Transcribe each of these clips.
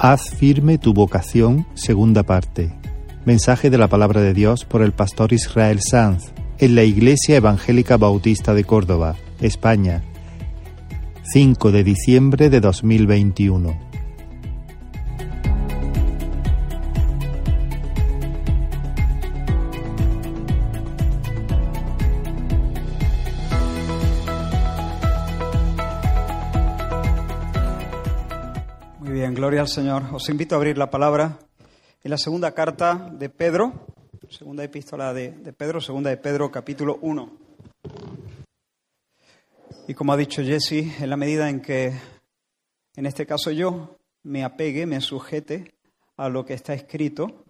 Haz firme tu vocación, segunda parte. Mensaje de la palabra de Dios por el pastor Israel Sanz en la Iglesia Evangélica Bautista de Córdoba, España, 5 de diciembre de 2021. Gloria al Señor. Os invito a abrir la palabra en la segunda carta de Pedro, segunda epístola de, de Pedro, segunda de Pedro, capítulo 1. Y como ha dicho Jesse, en la medida en que, en este caso yo, me apegue, me sujete a lo que está escrito,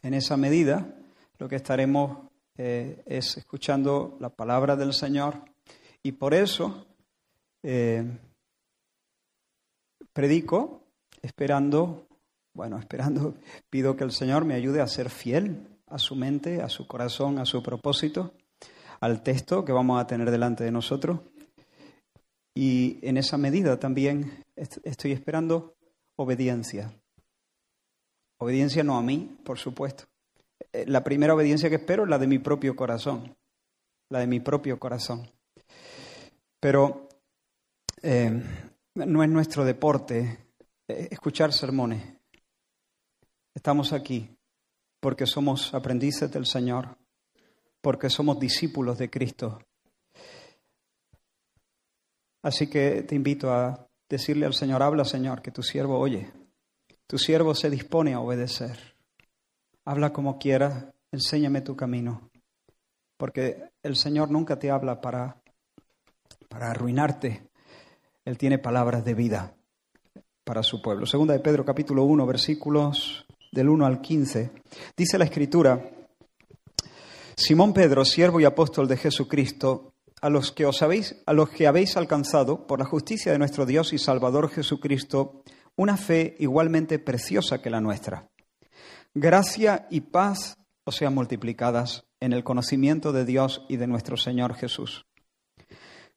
en esa medida lo que estaremos eh, es escuchando la palabra del Señor. Y por eso eh, predico esperando, bueno, esperando, pido que el Señor me ayude a ser fiel a su mente, a su corazón, a su propósito, al texto que vamos a tener delante de nosotros. Y en esa medida también estoy esperando obediencia. Obediencia no a mí, por supuesto. Eh, la primera obediencia que espero es la de mi propio corazón, la de mi propio corazón. Pero eh, no es nuestro deporte escuchar sermones. Estamos aquí porque somos aprendices del Señor, porque somos discípulos de Cristo. Así que te invito a decirle al Señor, habla Señor, que tu siervo oye, tu siervo se dispone a obedecer. Habla como quieras, enséñame tu camino, porque el Señor nunca te habla para, para arruinarte, él tiene palabras de vida para su pueblo. Segunda de Pedro capítulo 1 versículos del 1 al 15. Dice la escritura, Simón Pedro, siervo y apóstol de Jesucristo, a los que os habéis a los que habéis alcanzado por la justicia de nuestro Dios y Salvador Jesucristo una fe igualmente preciosa que la nuestra. Gracia y paz os sean multiplicadas en el conocimiento de Dios y de nuestro Señor Jesús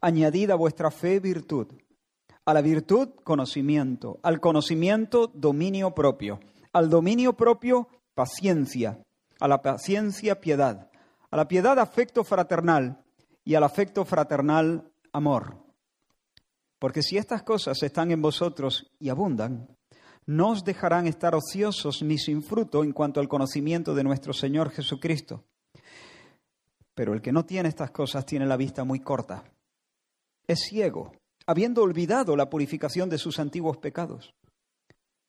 añadid a vuestra fe virtud, a la virtud conocimiento, al conocimiento dominio propio, al dominio propio paciencia, a la paciencia piedad, a la piedad afecto fraternal y al afecto fraternal amor. Porque si estas cosas están en vosotros y abundan, no os dejarán estar ociosos ni sin fruto en cuanto al conocimiento de nuestro Señor Jesucristo. Pero el que no tiene estas cosas tiene la vista muy corta es ciego, habiendo olvidado la purificación de sus antiguos pecados.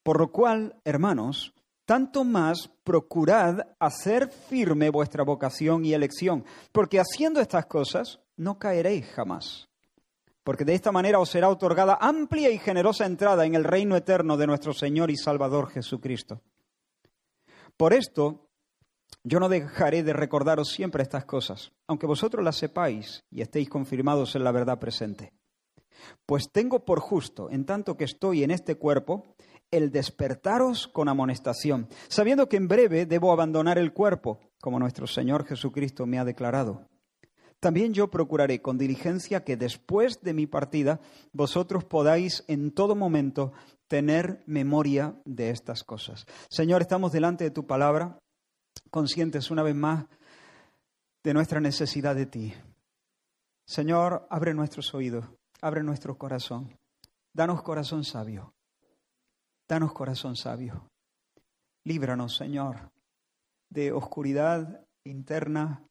Por lo cual, hermanos, tanto más procurad hacer firme vuestra vocación y elección, porque haciendo estas cosas no caeréis jamás. Porque de esta manera os será otorgada amplia y generosa entrada en el reino eterno de nuestro Señor y Salvador Jesucristo. Por esto, yo no dejaré de recordaros siempre estas cosas, aunque vosotros las sepáis y estéis confirmados en la verdad presente. Pues tengo por justo, en tanto que estoy en este cuerpo, el despertaros con amonestación, sabiendo que en breve debo abandonar el cuerpo, como nuestro Señor Jesucristo me ha declarado. También yo procuraré con diligencia que después de mi partida vosotros podáis en todo momento tener memoria de estas cosas. Señor, estamos delante de tu palabra conscientes una vez más de nuestra necesidad de ti. Señor, abre nuestros oídos, abre nuestro corazón. Danos corazón sabio. Danos corazón sabio. Líbranos, Señor, de oscuridad interna.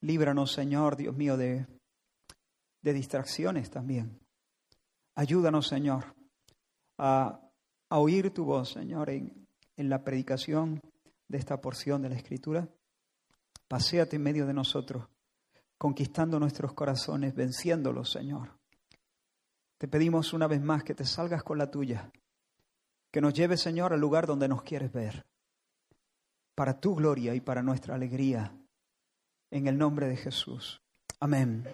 Líbranos, Señor, Dios mío, de, de distracciones también. Ayúdanos, Señor, a, a oír tu voz, Señor, en, en la predicación de esta porción de la Escritura. Paseate en medio de nosotros, conquistando nuestros corazones, venciéndolos, Señor. Te pedimos una vez más que te salgas con la tuya, que nos lleve, Señor, al lugar donde nos quieres ver, para tu gloria y para nuestra alegría, en el nombre de Jesús. Amén.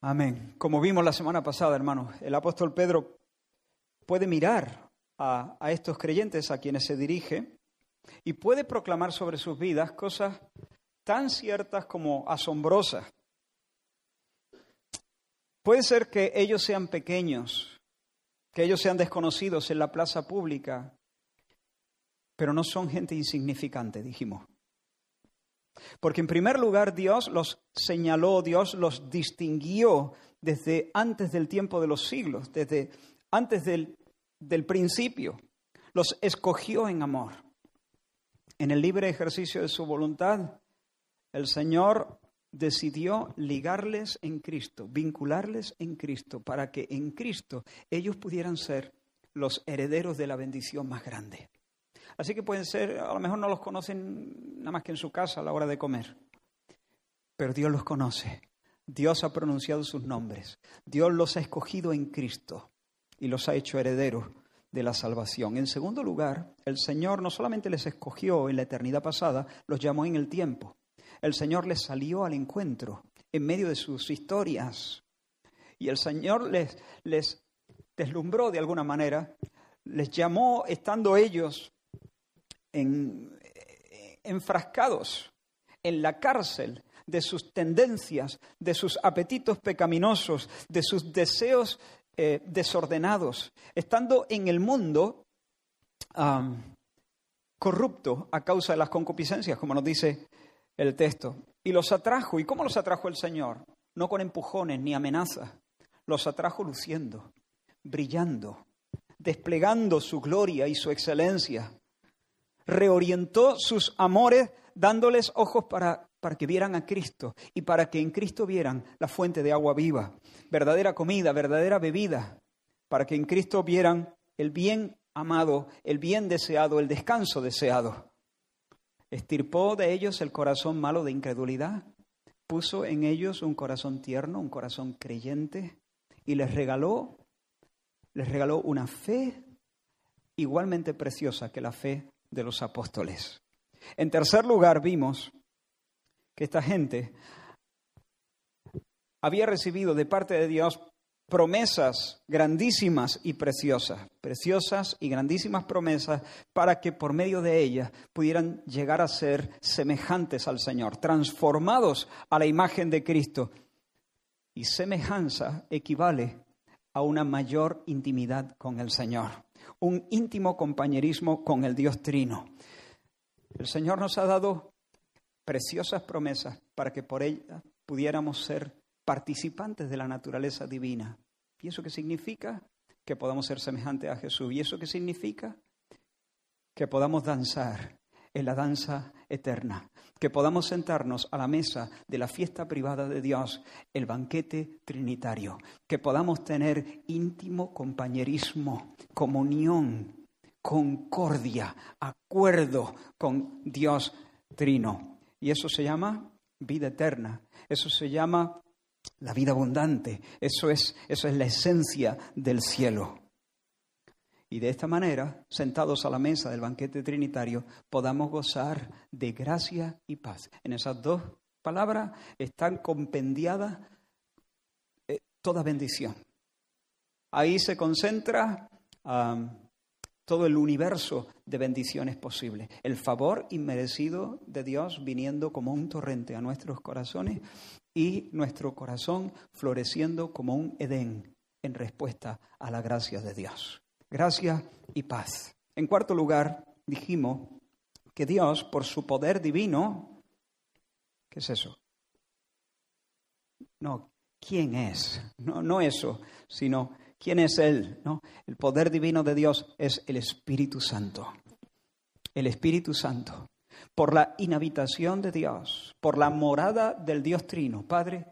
Amén. Como vimos la semana pasada, hermanos, el apóstol Pedro puede mirar a, estos creyentes a quienes se dirige y puede proclamar sobre sus vidas cosas tan ciertas como asombrosas. Puede ser que ellos sean pequeños, que ellos sean desconocidos en la plaza pública, pero no son gente insignificante, dijimos. Porque en primer lugar Dios los señaló, Dios los distinguió desde antes del tiempo de los siglos, desde antes del, del principio. Los escogió en amor. En el libre ejercicio de su voluntad, el Señor decidió ligarles en Cristo, vincularles en Cristo, para que en Cristo ellos pudieran ser los herederos de la bendición más grande. Así que pueden ser, a lo mejor no los conocen nada más que en su casa a la hora de comer, pero Dios los conoce. Dios ha pronunciado sus nombres. Dios los ha escogido en Cristo y los ha hecho herederos de la salvación. En segundo lugar, el Señor no solamente les escogió en la eternidad pasada, los llamó en el tiempo el Señor les salió al encuentro en medio de sus historias. Y el Señor les, les deslumbró de alguna manera, les llamó estando ellos en, enfrascados en la cárcel de sus tendencias, de sus apetitos pecaminosos, de sus deseos eh, desordenados, estando en el mundo corrupto a causa de las concupiscencias, como nos dice el texto. Y los atrajo. ¿Y cómo los atrajo el Señor? No con empujones ni amenazas. Los atrajo luciendo, brillando, desplegando su gloria y su excelencia. Reorientó sus amores dándoles ojos para, para que vieran a Cristo y para que en Cristo vieran la fuente de agua viva, verdadera comida, verdadera bebida, para que en Cristo vieran el bien amado, el bien deseado, el descanso deseado. Estirpó de ellos el corazón malo de incredulidad, puso en ellos un corazón tierno, un corazón creyente, y les regaló, les regaló una fe igualmente preciosa que la fe de los apóstoles. En tercer lugar, vimos que esta gente había recibido de parte de Dios promesas grandísimas y preciosas, preciosas y grandísimas promesas para que por medio de ellas pudieran llegar a ser semejantes al Señor, transformados a la imagen de Cristo. Y semejanza equivale a una mayor intimidad con el Señor, un íntimo compañerismo con el Dios Trino. El Señor nos ha dado preciosas promesas para que por ellas pudiéramos ser participantes de la naturaleza divina. ¿Y eso qué significa? Que podamos ser semejantes a Jesús. ¿Y eso qué significa? Que podamos danzar en la danza eterna, que podamos sentarnos a la mesa de la fiesta privada de Dios, el banquete trinitario, que podamos tener íntimo compañerismo, comunión, concordia, acuerdo con Dios trino. Y eso se llama vida eterna, eso se llama la vida abundante. Eso es, eso es la esencia del cielo. Y de esta manera, sentados a la mesa del banquete trinitario, podamos gozar de gracia y paz. En esas dos palabras están compendiadas eh, toda bendición. Ahí se concentra todo el universo de bendiciones posibles. El favor inmerecido de Dios viniendo como un torrente a nuestros corazones y nuestro corazón floreciendo como un Edén en respuesta a la gracia de Dios. Gracia y paz. En cuarto lugar, dijimos que Dios, por su poder divino, ¿qué es eso? No, ¿quién es? No, no eso, sino ¿quién es Él? ¿No? El poder divino de Dios es el Espíritu Santo. El Espíritu Santo por la inhabitación de Dios, por la morada del Dios Trino, Padre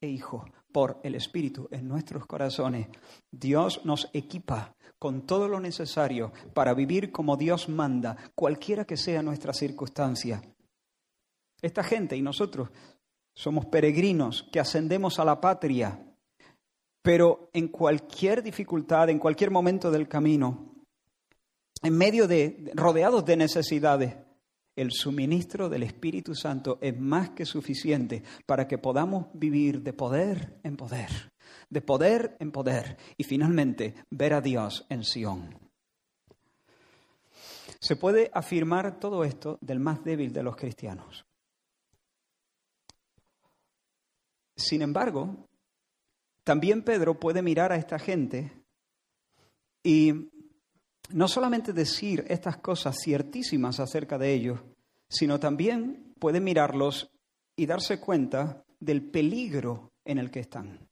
e Hijo, por el Espíritu en nuestros corazones, Dios nos equipa con todo lo necesario para vivir como Dios manda, cualquiera que sea nuestra circunstancia. Esta gente y nosotros somos peregrinos que ascendemos a la patria Pero en cualquier dificultad, en cualquier momento del camino, en medio de, rodeados de necesidades, el suministro del Espíritu Santo es más que suficiente para que podamos vivir de poder en poder, de poder en poder y finalmente ver a Dios en Sión. Se puede afirmar todo esto del más débil de los cristianos. Sin embargo, también Pedro puede mirar a esta gente y no solamente decir estas cosas ciertísimas acerca de ellos, sino también puede mirarlos y darse cuenta del peligro en el que están.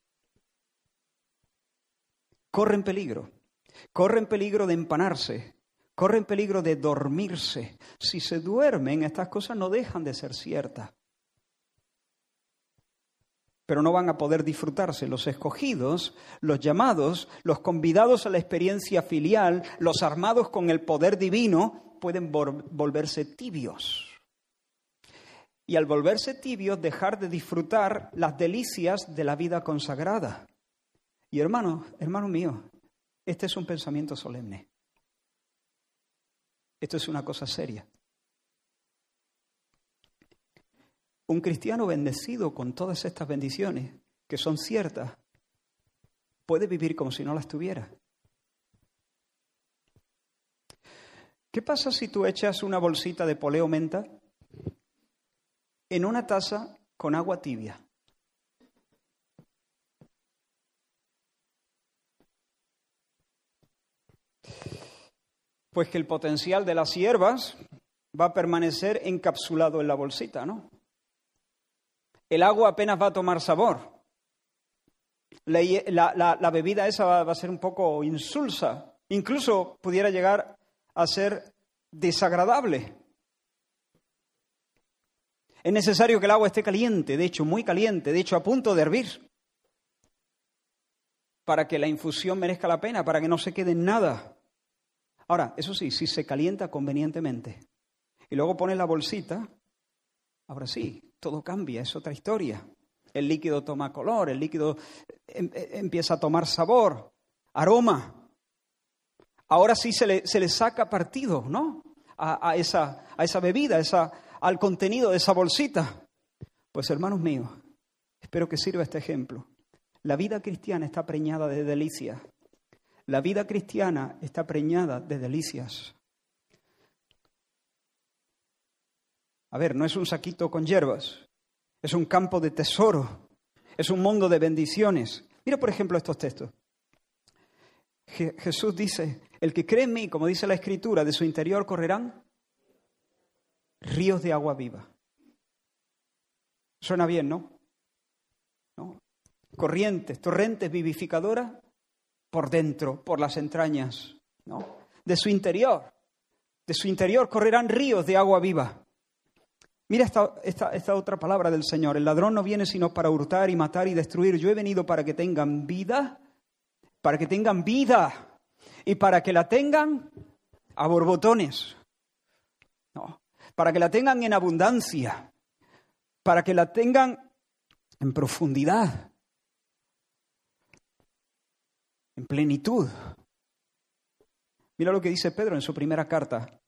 Corren peligro, corren peligro de empanarse, corren peligro de dormirse. Si se duermen, estas cosas no dejan de ser ciertas pero no van a poder disfrutarse. Los escogidos, los llamados, los convidados a la experiencia filial, los armados con el poder divino, pueden volverse tibios. Y al volverse tibios, dejar de disfrutar las delicias de la vida consagrada. Y hermano, hermano mío, este es un pensamiento solemne. Esto es una cosa seria. Un cristiano bendecido con todas estas bendiciones, que son ciertas, puede vivir como si no las tuviera. ¿Qué pasa si tú echas una bolsita de poleo menta en una taza con agua tibia? Pues que el potencial de las hierbas va a permanecer encapsulado en la bolsita, ¿no? El agua apenas va a tomar sabor. La, bebida esa va, a ser un poco insulsa, incluso pudiera llegar a ser desagradable. Es necesario que el agua esté caliente, de hecho muy caliente, de hecho a punto de hervir, para que la infusión merezca la pena, para que no se quede nada. Ahora, eso sí, si se calienta convenientemente y luego pones la bolsita, ahora sí, todo cambia, es otra historia. El líquido toma color, el líquido em, eh, empieza a tomar sabor, aroma. Ahora sí se le, se le saca partido, ¿no? A, esa, a esa bebida, esa, al contenido de esa bolsita. Pues hermanos míos, espero que sirva este ejemplo. La vida cristiana está preñada de delicias. La vida cristiana está preñada de delicias. A ver, no es un saquito con hierbas, es un campo de tesoro, es un mundo de bendiciones. Mira, por ejemplo, estos textos. Jesús dice, el que cree en mí, como dice la Escritura, de su interior correrán ríos de agua viva. Suena bien, ¿no? ¿No? Corrientes, torrentes vivificadoras por dentro, por las entrañas, ¿no? De su interior, de su interior correrán ríos de agua viva. Mira esta, esta, otra palabra del Señor. El ladrón no viene sino para hurtar y matar y destruir. Yo he venido para que tengan vida, para que tengan vida y para que la tengan a borbotones. No, para que la tengan en abundancia, para que la tengan en profundidad, en plenitud. Mira lo que dice Pedro en su primera carta,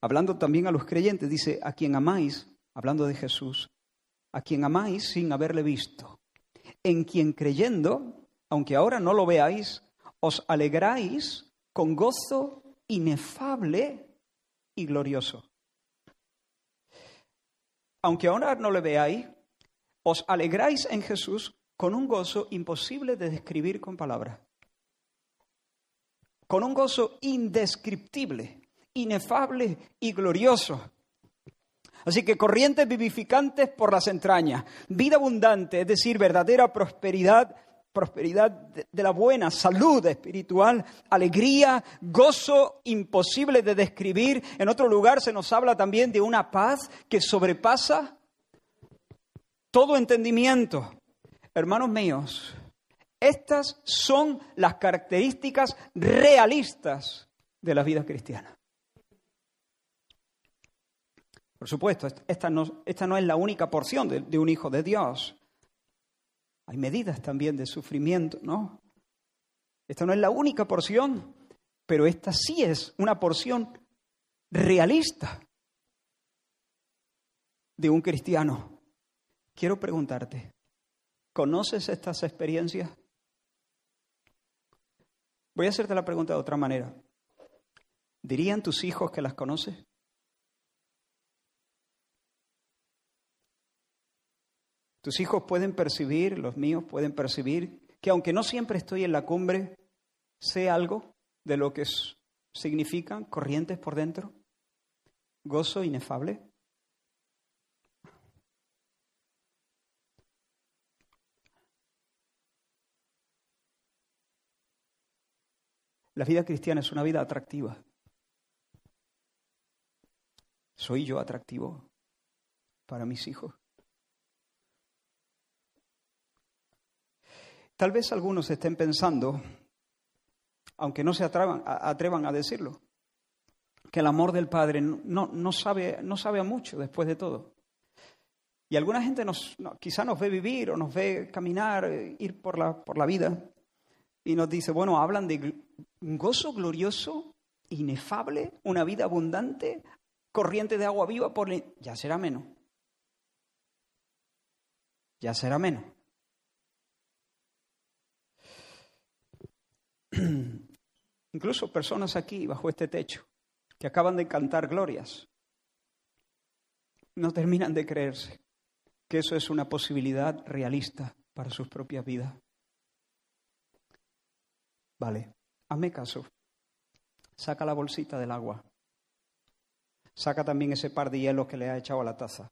hablando también a los creyentes, dice, a quien amáis, hablando de Jesús, a quien amáis sin haberle visto, en quien creyendo, aunque ahora no lo veáis, os alegráis con gozo inefable y glorioso. Aunque ahora no le veáis, os alegráis en Jesús con un gozo imposible de describir con palabras, con un gozo indescriptible, inefable y glorioso Así que corrientes vivificantes por las entrañas, vida abundante, es decir, verdadera prosperidad, prosperidad de la buena, salud espiritual, alegría, gozo imposible de describir. En otro lugar se nos habla también de una paz que sobrepasa todo entendimiento. Hermanos míos, estas son las características realistas de la vida cristiana. Por supuesto, esta no, esta no es la única porción de, un hijo de Dios. Hay medidas también de sufrimiento, ¿no? Esta no es la única porción, pero esta sí es una porción realista de un cristiano. Quiero preguntarte, ¿conoces estas experiencias? Voy a hacerte la pregunta de otra manera. ¿Dirían tus hijos que las conoces? Tus hijos pueden percibir, los míos pueden percibir, que aunque no siempre estoy en la cumbre, sé algo de lo que significan corrientes por dentro, gozo inefable. La vida cristiana es una vida atractiva. ¿Soy yo atractivo para mis hijos? Tal vez algunos estén pensando, aunque no se atrevan, atrevan a decirlo, que el amor del Padre no, sabe, no sabe a mucho después de todo. Y alguna gente nos, quizá nos ve vivir o nos ve caminar, eh, ir por la, por la vida, y nos dice, bueno, hablan de un gozo glorioso, inefable, una vida abundante, corriente de agua viva, por ya será menos. Ya será menos. Incluso personas aquí, bajo este techo, que acaban de cantar glorias, no terminan de creerse que eso es una posibilidad realista para sus propias vidas. Vale, hazme caso. Saca la bolsita del agua. Saca también ese par de hielos que le ha echado a la taza.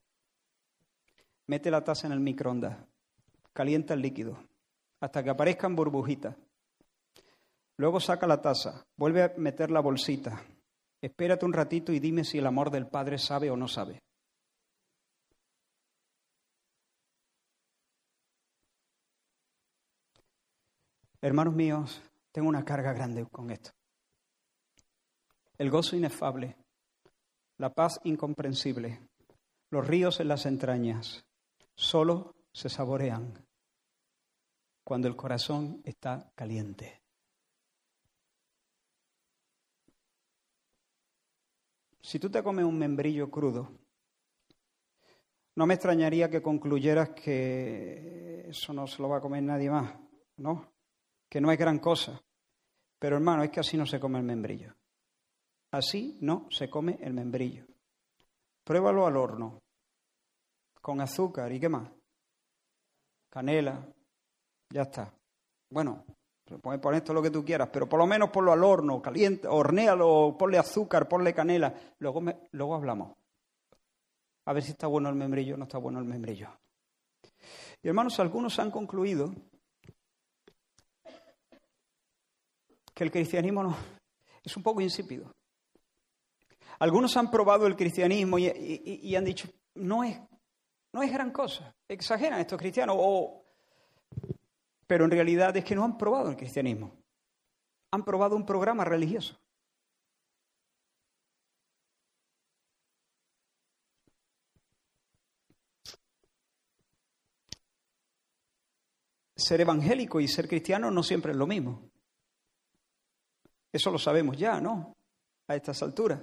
Mete la taza en el microondas. Calienta el líquido hasta que aparezcan burbujitas. Luego saca la taza, vuelve a meter la bolsita. Espérate un ratito y dime si el amor del Padre sabe o no sabe. Hermanos míos, tengo una carga grande con esto. El gozo inefable, la paz incomprensible, los ríos en las entrañas, solo se saborean cuando el corazón está caliente. Si tú te comes un membrillo crudo, no me extrañaría que concluyeras que eso no se lo va a comer nadie más, ¿no? Que no es gran cosa. Pero hermano, es que así no se come el membrillo. Así no se come el membrillo. Pruébalo al horno, con azúcar y qué más. Canela, ya está. Bueno, Puedes poner esto lo que tú quieras, pero por lo menos ponlo al horno, caliente, hornéalo, ponle azúcar, ponle canela. Luego, luego hablamos. A ver si está bueno el membrillo o no está bueno el membrillo. Y hermanos, algunos han concluido que el cristianismo no, es un poco insípido. Algunos han probado el cristianismo y, han dicho, no es, no es gran cosa. Exageran estos cristianos o pero en realidad es que no han probado el cristianismo. Han probado un programa religioso. Ser evangélico y ser cristiano no siempre es lo mismo. Eso lo sabemos ya, ¿no? A estas alturas.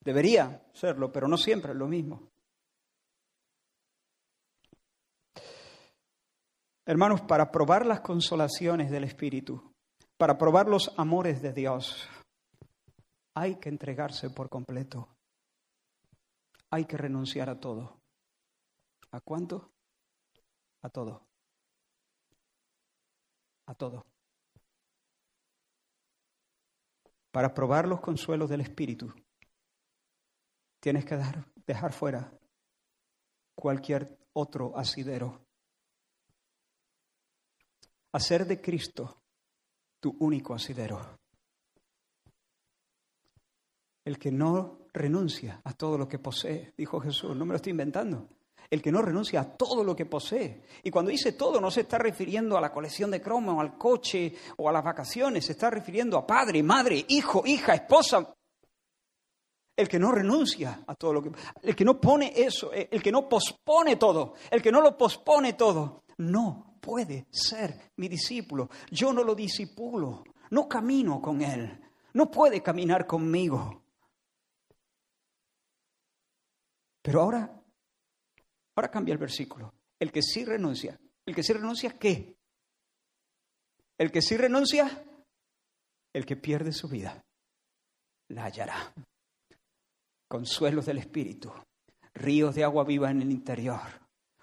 Debería serlo, pero no siempre es lo mismo. Hermanos, para probar las consolaciones del Espíritu, para probar los amores de Dios, hay que entregarse por completo. Hay que renunciar a todo. ¿A cuánto? A todo. A todo. Para probar los consuelos del Espíritu, tienes que dejar fuera cualquier otro asidero hacer de Cristo tu único asidero. El que no renuncia a todo lo que posee, dijo Jesús, no me lo estoy inventando. El que no renuncia a todo lo que posee. Y cuando dice todo, no se está refiriendo a la colección de cromo, al coche o a las vacaciones, se está refiriendo a padre, madre, hijo, hija, esposa. El que no renuncia a todo lo que. El que no pone eso, el que no pospone todo, el que no lo pospone todo, no puede ser mi discípulo. Yo no lo disipulo, no camino con él, no puede caminar conmigo. Pero ahora, ahora cambia el versículo. El que sí renuncia. ¿El que sí renuncia qué? El que sí renuncia, el que pierde su vida, la hallará. Consuelos del Espíritu, ríos de agua viva en el interior,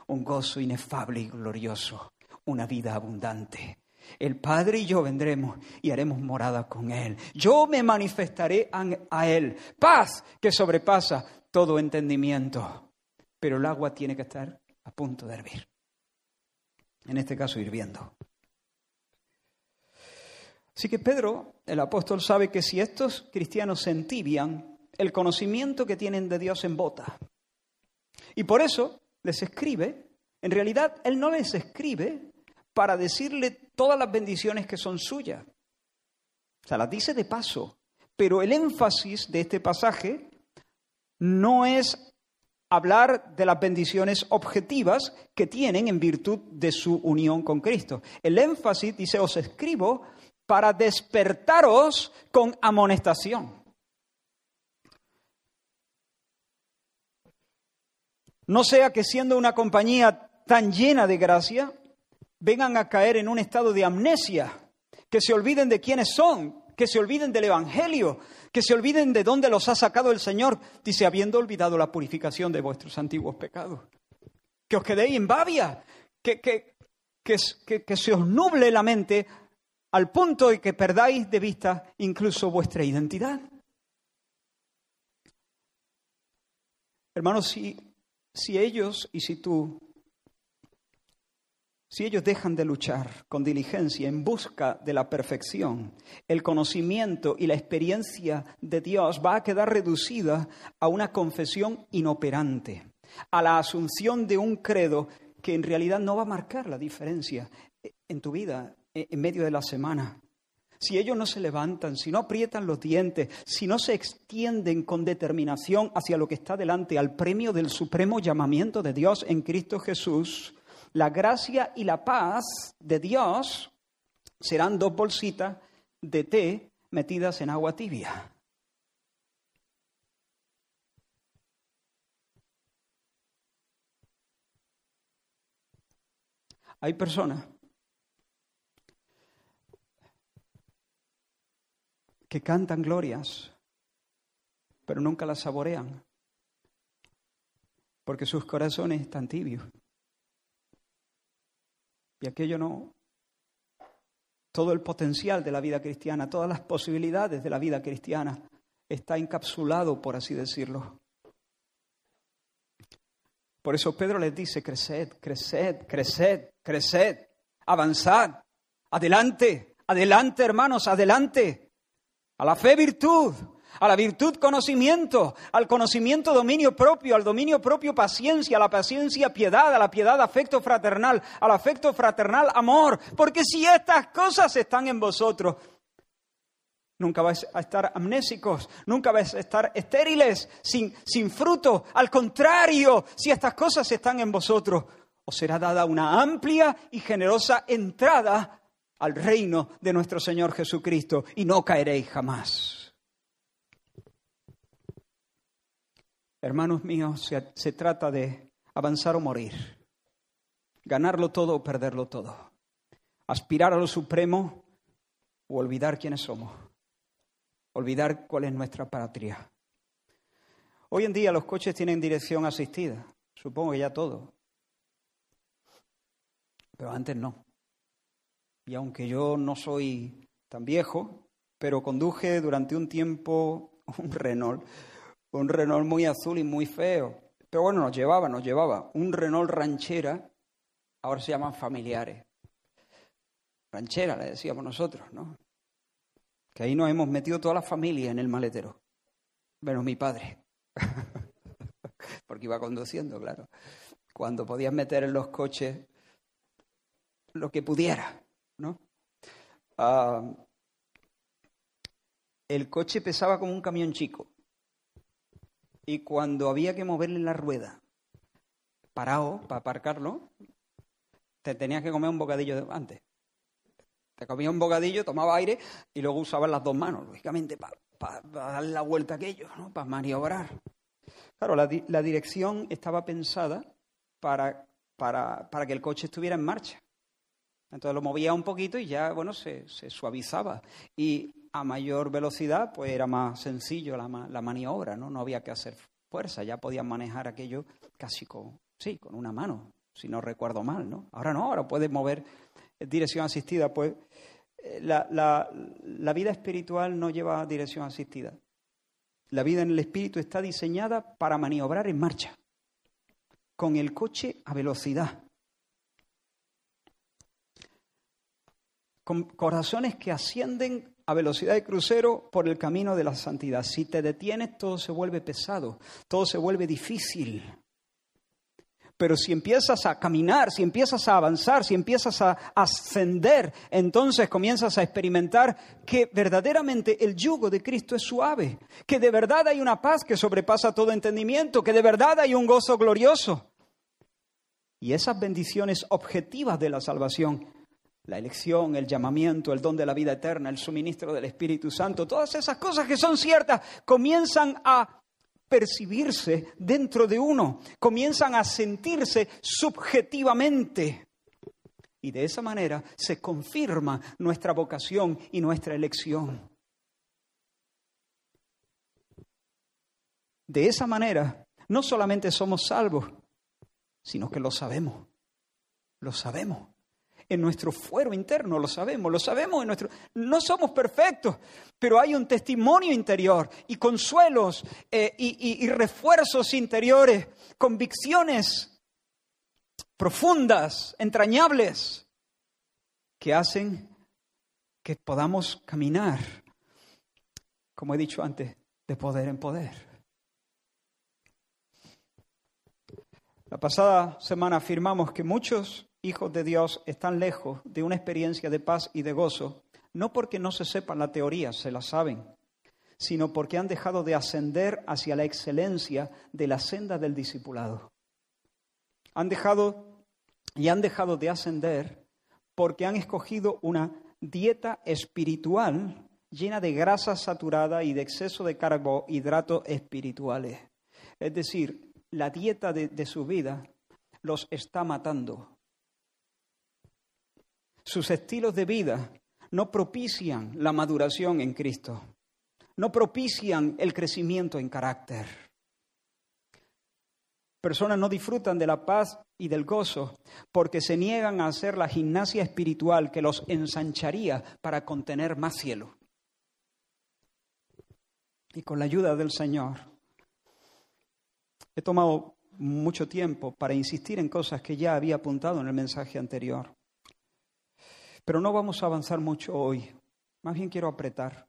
un gozo inefable y glorioso, una vida abundante. El Padre y yo vendremos y haremos morada con Él. Yo me manifestaré a Él. Paz que sobrepasa todo entendimiento. Pero el agua tiene que estar a punto de hervir. En este caso, hirviendo. Así que Pedro, el apóstol, sabe que si estos cristianos se entibian, el conocimiento que tienen de Dios embota. Y por eso les escribe, en realidad él no les escribe para decirle todas las bendiciones que son suyas. O sea, las dice de paso. Pero el énfasis de este pasaje no es hablar de las bendiciones objetivas que tienen en virtud de su unión con Cristo. El énfasis dice, os escribo para despertaros con amonestación. No sea que siendo una compañía tan llena de gracia, vengan a caer en un estado de amnesia, que se olviden de quiénes son, que se olviden del Evangelio, que se olviden de dónde los ha sacado el Señor, dice, habiendo olvidado la purificación de vuestros antiguos pecados. Que os quedéis en babia, que, que, que, que se os nuble la mente al punto de que perdáis de vista incluso vuestra identidad. Hermanos, si, si ellos y si tú, si ellos dejan de luchar con diligencia en busca de la perfección, el conocimiento y la experiencia de Dios va a quedar reducida a una confesión inoperante, a la asunción de un credo que en realidad no va a marcar la diferencia en tu vida, en medio de la semana, si ellos no se levantan, si no aprietan los dientes, si no se extienden con determinación hacia lo que está delante, al premio del supremo llamamiento de Dios en Cristo Jesús, la gracia y la paz de Dios serán dos bolsitas de té metidas en agua tibia. Hay personas que cantan glorias, pero nunca las saborean, porque sus corazones están tibios. Y aquello no, todo el potencial de la vida cristiana, todas las posibilidades de la vida cristiana está encapsulado, por así decirlo. Por eso Pedro les dice, creced, creced, creced, creced, avanzad, adelante, adelante hermanos, adelante a la fe virtud, a la virtud conocimiento, al conocimiento dominio propio, al dominio propio paciencia, a la paciencia piedad, a la piedad afecto fraternal, al afecto fraternal amor, porque si estas cosas están en vosotros, nunca vais a estar amnésicos, nunca vais a estar estériles, sin, sin fruto, al contrario, si estas cosas están en vosotros, os será dada una amplia y generosa entrada al reino de nuestro Señor Jesucristo y no caeréis jamás. Hermanos míos, se, trata de avanzar o morir, ganarlo todo o perderlo todo, aspirar a lo supremo o olvidar quiénes somos, olvidar cuál es nuestra patria. Hoy en día los coches tienen dirección asistida, supongo que ya todo, pero antes no. Y aunque yo no soy tan viejo, pero conduje durante un tiempo un Renault, un Renault muy azul y muy feo. Pero bueno, nos llevaba, nos llevaba. Un Renault ranchera, ahora se llaman familiares. Ranchera, le decíamos nosotros, ¿no? Que ahí nos hemos metido toda la familia en el maletero. Menos mi padre. Porque iba conduciendo, claro. Cuando podías meter en los coches lo que pudiera. ¿no? Ah, el coche pesaba como un camión chico. Y cuando había que moverle la rueda, parado para aparcarlo, te tenías que comer un bocadillo antes. Te comías un bocadillo, tomaba aire y luego usabas las dos manos, lógicamente, para dar la vuelta a aquello, ¿no? para maniobrar. Claro, la, dirección estaba pensada para, para, para, que el coche estuviera en marcha. Entonces lo movía un poquito y ya, bueno, se, se suavizaba. Y a mayor velocidad, pues era más sencillo la, la maniobra, ¿no? No había que hacer fuerza, ya podían manejar aquello casi con, sí, con una mano, si no recuerdo mal, ¿no? Ahora no, ahora puedes mover dirección asistida, pues eh, la, la, vida espiritual no lleva dirección asistida. La vida en el espíritu está diseñada para maniobrar en marcha, con el coche a velocidad, con corazones que ascienden a velocidad de crucero por el camino de la santidad. Si te detienes, todo se vuelve pesado, todo se vuelve difícil. Pero si empiezas a caminar, si empiezas a avanzar, si empiezas a ascender, entonces comienzas a experimentar que verdaderamente el yugo de Cristo es suave, que de verdad hay una paz que sobrepasa todo entendimiento, que de verdad hay un gozo glorioso. Y esas bendiciones objetivas de la salvación, la elección, el llamamiento, el don de la vida eterna, el suministro del Espíritu Santo, todas esas cosas que son ciertas, comienzan a percibirse dentro de uno, comienzan a sentirse subjetivamente. Y de esa manera se confirma nuestra vocación y nuestra elección. De esa manera, no solamente somos salvos, sino que lo sabemos. Lo sabemos en nuestro fuero interno, lo sabemos, lo sabemos en nuestro... No somos perfectos, pero hay un testimonio interior y consuelos eh, y, y refuerzos interiores, convicciones profundas, entrañables, que hacen que podamos caminar, como he dicho antes, de poder en poder. La pasada semana afirmamos que muchos hijos de Dios están lejos de una experiencia de paz y de gozo, no porque no se sepan la teoría, se la saben, sino porque han dejado de ascender hacia la excelencia de la senda del discipulado. Han dejado y han dejado de ascender porque han escogido una dieta espiritual llena de grasa saturada y de exceso de carbohidratos espirituales. Es decir, la dieta de, de su vida los está matando. Sus estilos de vida no propician la maduración en Cristo, no propician el crecimiento en carácter. Personas no disfrutan de la paz y del gozo porque se niegan a hacer la gimnasia espiritual que los ensancharía para contener más cielo. Y con la ayuda del Señor, he tomado mucho tiempo para insistir en cosas que ya había apuntado en el mensaje anterior. Pero no vamos a avanzar mucho hoy. Más bien quiero apretar,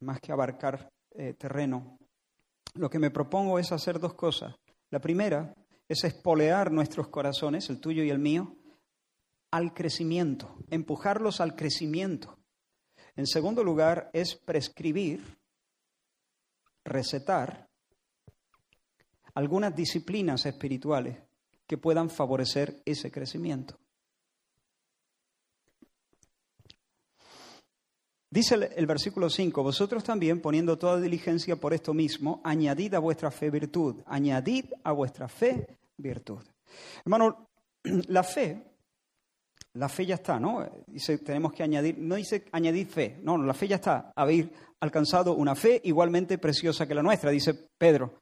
más que abarcar eh, terreno. Lo que me propongo es hacer dos cosas. La primera es espolear nuestros corazones, el tuyo y el mío, al crecimiento, empujarlos al crecimiento. En segundo lugar, es prescribir, recetar algunas disciplinas espirituales que puedan favorecer ese crecimiento. Dice el, versículo 5, vosotros también, poniendo toda diligencia por esto mismo, añadid a vuestra fe virtud, añadid a vuestra fe virtud. Hermano, la fe, la fe ya está, ¿no? Dice, tenemos que añadir, no dice añadir fe, no, la fe ya está, habéis alcanzado una fe igualmente preciosa que la nuestra, dice Pedro.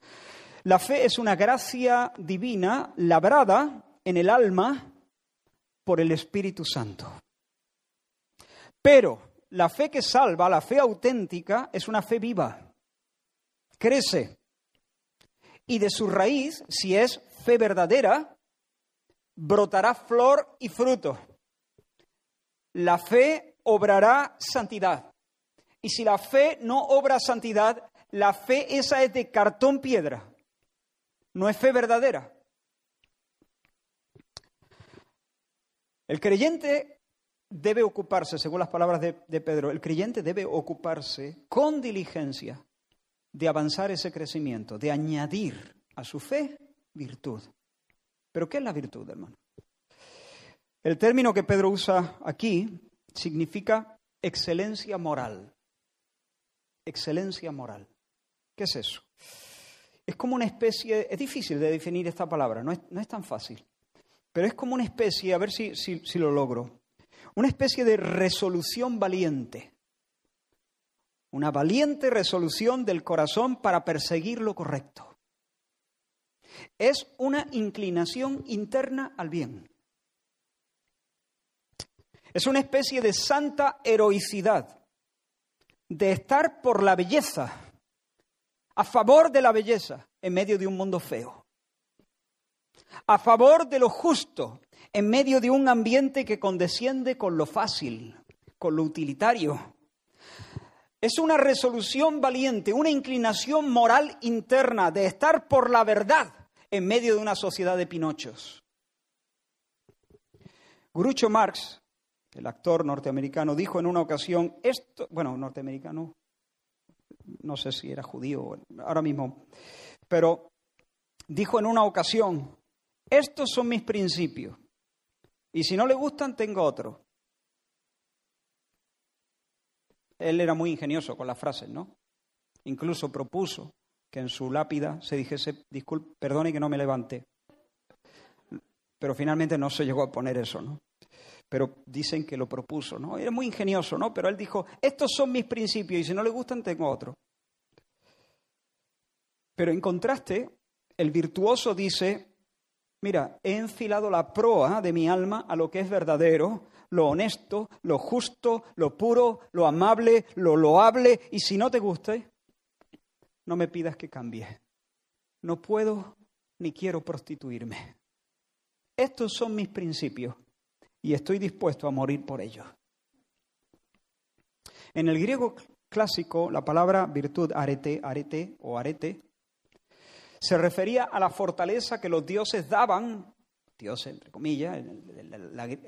La fe es una gracia divina labrada en el alma por el Espíritu Santo. Pero la fe que salva, la fe auténtica, es una fe viva. Crece. Y de su raíz, si es fe verdadera, brotará flor y fruto. La fe obrará santidad. Y si la fe no obra santidad, la fe esa es de cartón piedra. No es fe verdadera. El creyente debe ocuparse, según las palabras de, Pedro, el creyente debe ocuparse con diligencia de avanzar ese crecimiento, de añadir a su fe virtud. ¿Pero qué es la virtud, hermano? El término que Pedro usa aquí significa excelencia moral. Excelencia moral. ¿Qué es eso? Es como una especie, es difícil de definir esta palabra, no es, no es tan fácil, pero es como una especie, a ver si, si, si lo logro, una especie de resolución valiente. Una valiente resolución del corazón para perseguir lo correcto. Es una inclinación interna al bien. Es una especie de santa heroicidad, de estar por la belleza, a favor de la belleza en medio de un mundo feo, a favor de lo justo en medio de un ambiente que condesciende con lo fácil, con lo utilitario. Es una resolución valiente, una inclinación moral interna de estar por la verdad en medio de una sociedad de pinochos. Groucho Marx, el actor norteamericano, dijo en una ocasión, esto, bueno, norteamericano, no sé si era judío ahora mismo, pero dijo en una ocasión, estos son mis principios, y si no le gustan, tengo otro. Él era muy ingenioso con las frases, ¿no? Incluso propuso que en su lápida se dijese, disculpe, perdone que no me levante. Pero finalmente no se llegó a poner eso, ¿no? Pero dicen que lo propuso, ¿no? Era muy ingenioso, ¿no? Pero él dijo, estos son mis principios y si no le gustan, tengo otro. Pero en contraste, el virtuoso dice, mira, he enfilado la proa de mi alma a lo que es verdadero, lo honesto, lo justo, lo puro, lo amable, lo loable, y si no te guste, no me pidas que cambie. No puedo ni quiero prostituirme. Estos son mis principios y estoy dispuesto a morir por ellos. En el griego clásico, la palabra virtud arete, arete o arete, se refería a la fortaleza que los dioses daban, dioses entre comillas,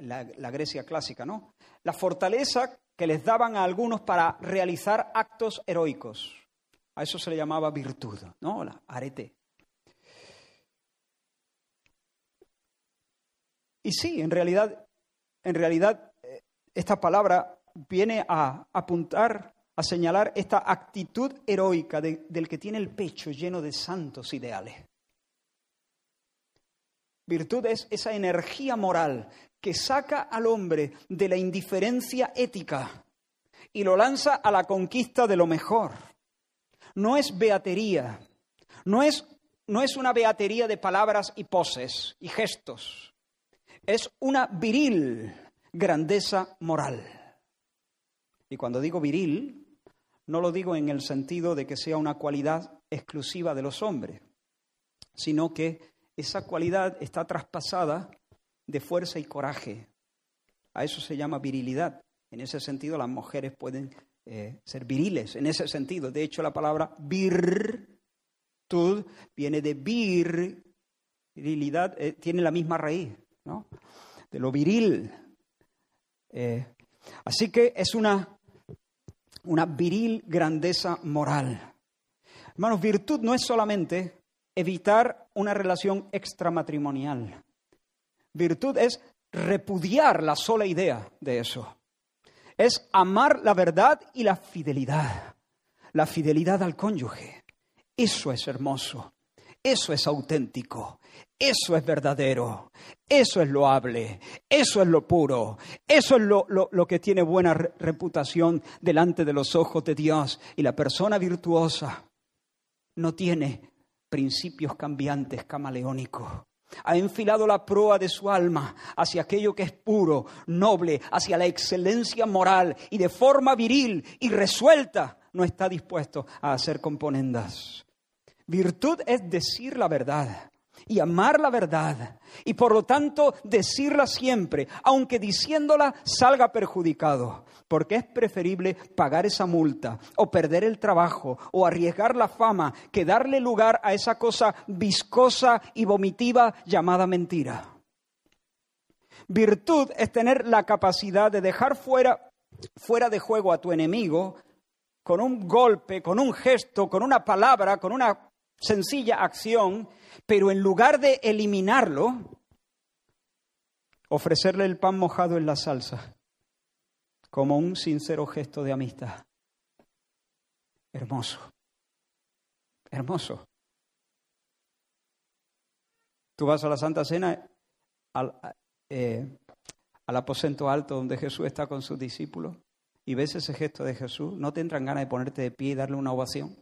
la, la, Grecia clásica, ¿no? La fortaleza que les daban a algunos para realizar actos heroicos. A eso se le llamaba virtud, ¿no? La arete. Y sí, en realidad, en realidad, eh, esta palabra viene a apuntar a señalar esta actitud heroica del que tiene el pecho lleno de santos ideales. Virtud es esa energía moral que saca al hombre de la indiferencia ética y lo lanza a la conquista de lo mejor. No es beatería, no es, no es una beatería de palabras y poses y gestos, es una viril grandeza moral. Y cuando digo viril, no lo digo en el sentido de que sea una cualidad exclusiva de los hombres, sino que esa cualidad está traspasada de fuerza y coraje. A eso se llama virilidad. En ese sentido, las mujeres pueden eh, ser viriles, en ese sentido. De hecho, la palabra virtud viene de vir, virilidad, eh, tiene la misma raíz, ¿no? De lo viril. Eh, así que es una una viril grandeza moral. Hermanos, virtud no es solamente evitar una relación extramatrimonial. Virtud es repudiar la sola idea de eso. Es amar la verdad y la fidelidad. La fidelidad al cónyuge. Eso es hermoso. Eso es auténtico. Eso es verdadero, eso es loable, eso es lo puro, eso es lo, lo, que tiene buena reputación delante de los ojos de Dios. Y la persona virtuosa no tiene principios cambiantes, camaleónicos. Ha enfilado la proa de su alma hacia aquello que es puro, noble, hacia la excelencia moral y de forma viril y resuelta no está dispuesto a hacer componendas. Virtud es decir la verdad y amar la verdad y por lo tanto decirla siempre, aunque diciéndola salga perjudicado, porque es preferible pagar esa multa o perder el trabajo o arriesgar la fama que darle lugar a esa cosa viscosa y vomitiva llamada mentira. Virtud es tener la capacidad de dejar fuera, fuera de juego a tu enemigo con un golpe, con un gesto, con una palabra, con una sencilla acción pero en lugar de eliminarlo, ofrecerle el pan mojado en la salsa como un sincero gesto de amistad. Hermoso, hermoso. Tú vas a la Santa Cena, al, eh, aposento alto donde Jesús está con sus discípulos, y ves ese gesto de Jesús, ¿no te entran ganas de ponerte de pie y darle una ovación?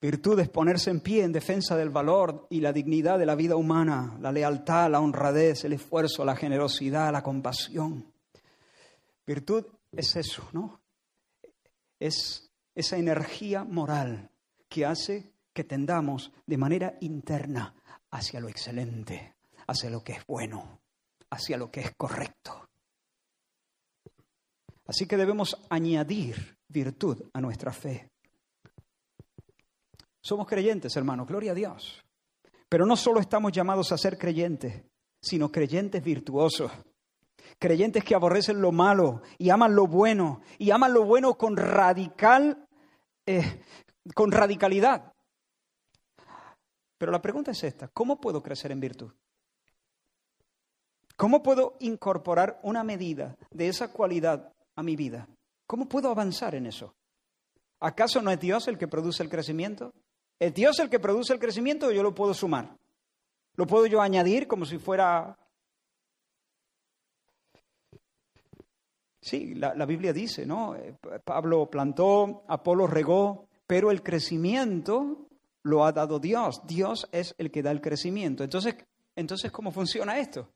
Virtud es ponerse en pie en defensa del valor y la dignidad de la vida humana, la lealtad, la honradez, el esfuerzo, la generosidad, la compasión. Virtud es eso, ¿no? Es esa energía moral que hace que tendamos de manera interna hacia lo excelente, hacia lo que es bueno, hacia lo que es correcto. Así que debemos añadir virtud a nuestra fe. Somos creyentes, hermanos, gloria a Dios. Pero no solo estamos llamados a ser creyentes, sino creyentes virtuosos. Creyentes que aborrecen lo malo y aman lo bueno, y aman lo bueno con radical, eh, con radicalidad. Pero la pregunta es esta, ¿cómo puedo crecer en virtud? ¿Cómo puedo incorporar una medida de esa cualidad a mi vida? ¿Cómo puedo avanzar en eso? ¿Acaso no es Dios el que produce el crecimiento? ¿Es Dios el que produce el crecimiento o yo lo puedo sumar? ¿Lo puedo yo añadir como si fuera... Sí, la, Biblia dice, ¿no? Eh, Pablo plantó, Apolo regó, pero el crecimiento lo ha dado Dios. Dios es el que da el crecimiento. Entonces, entonces ¿cómo funciona esto?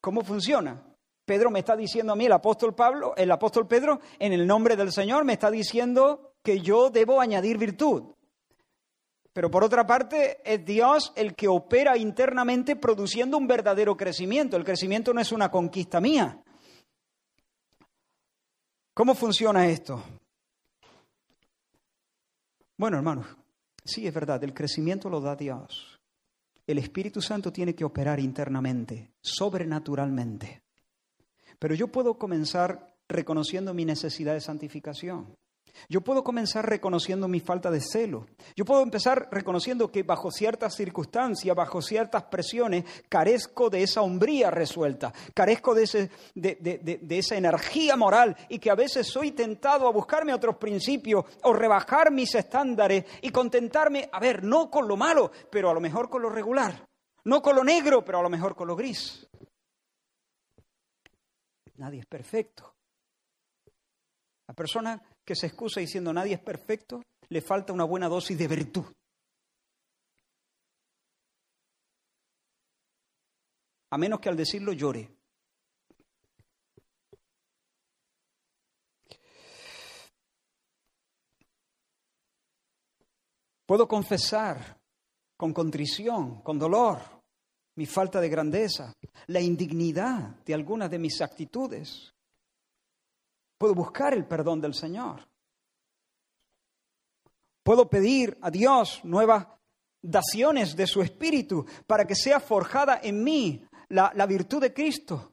¿Cómo funciona? Pedro me está diciendo a mí, el apóstol Pablo, el apóstol Pedro, en el nombre del Señor, me está diciendo que yo debo añadir virtud. Pero por otra parte, es Dios el que opera internamente produciendo un verdadero crecimiento. El crecimiento no es una conquista mía. ¿Cómo funciona esto? Bueno, hermanos, sí es verdad, el crecimiento lo da Dios. El Espíritu Santo tiene que operar internamente, sobrenaturalmente. Pero yo puedo comenzar reconociendo mi necesidad de santificación. Yo puedo comenzar reconociendo mi falta de celo. Yo puedo empezar reconociendo que bajo ciertas circunstancias, bajo ciertas presiones, carezco de esa hombría resuelta, carezco de, ese, de, esa energía moral y que a veces soy tentado a buscarme otros principios o rebajar mis estándares y contentarme, a ver, no con lo malo, pero a lo mejor con lo regular. No con lo negro, pero a lo mejor con lo gris. Nadie es perfecto. La persona que se excusa diciendo nadie es perfecto, le falta una buena dosis de virtud. A menos que al decirlo llore. Puedo confesar con contrición, con dolor, mi falta de grandeza, la indignidad de algunas de mis actitudes. Puedo buscar el perdón del Señor. Puedo pedir a Dios nuevas daciones de su espíritu para que sea forjada en mí la, virtud de Cristo.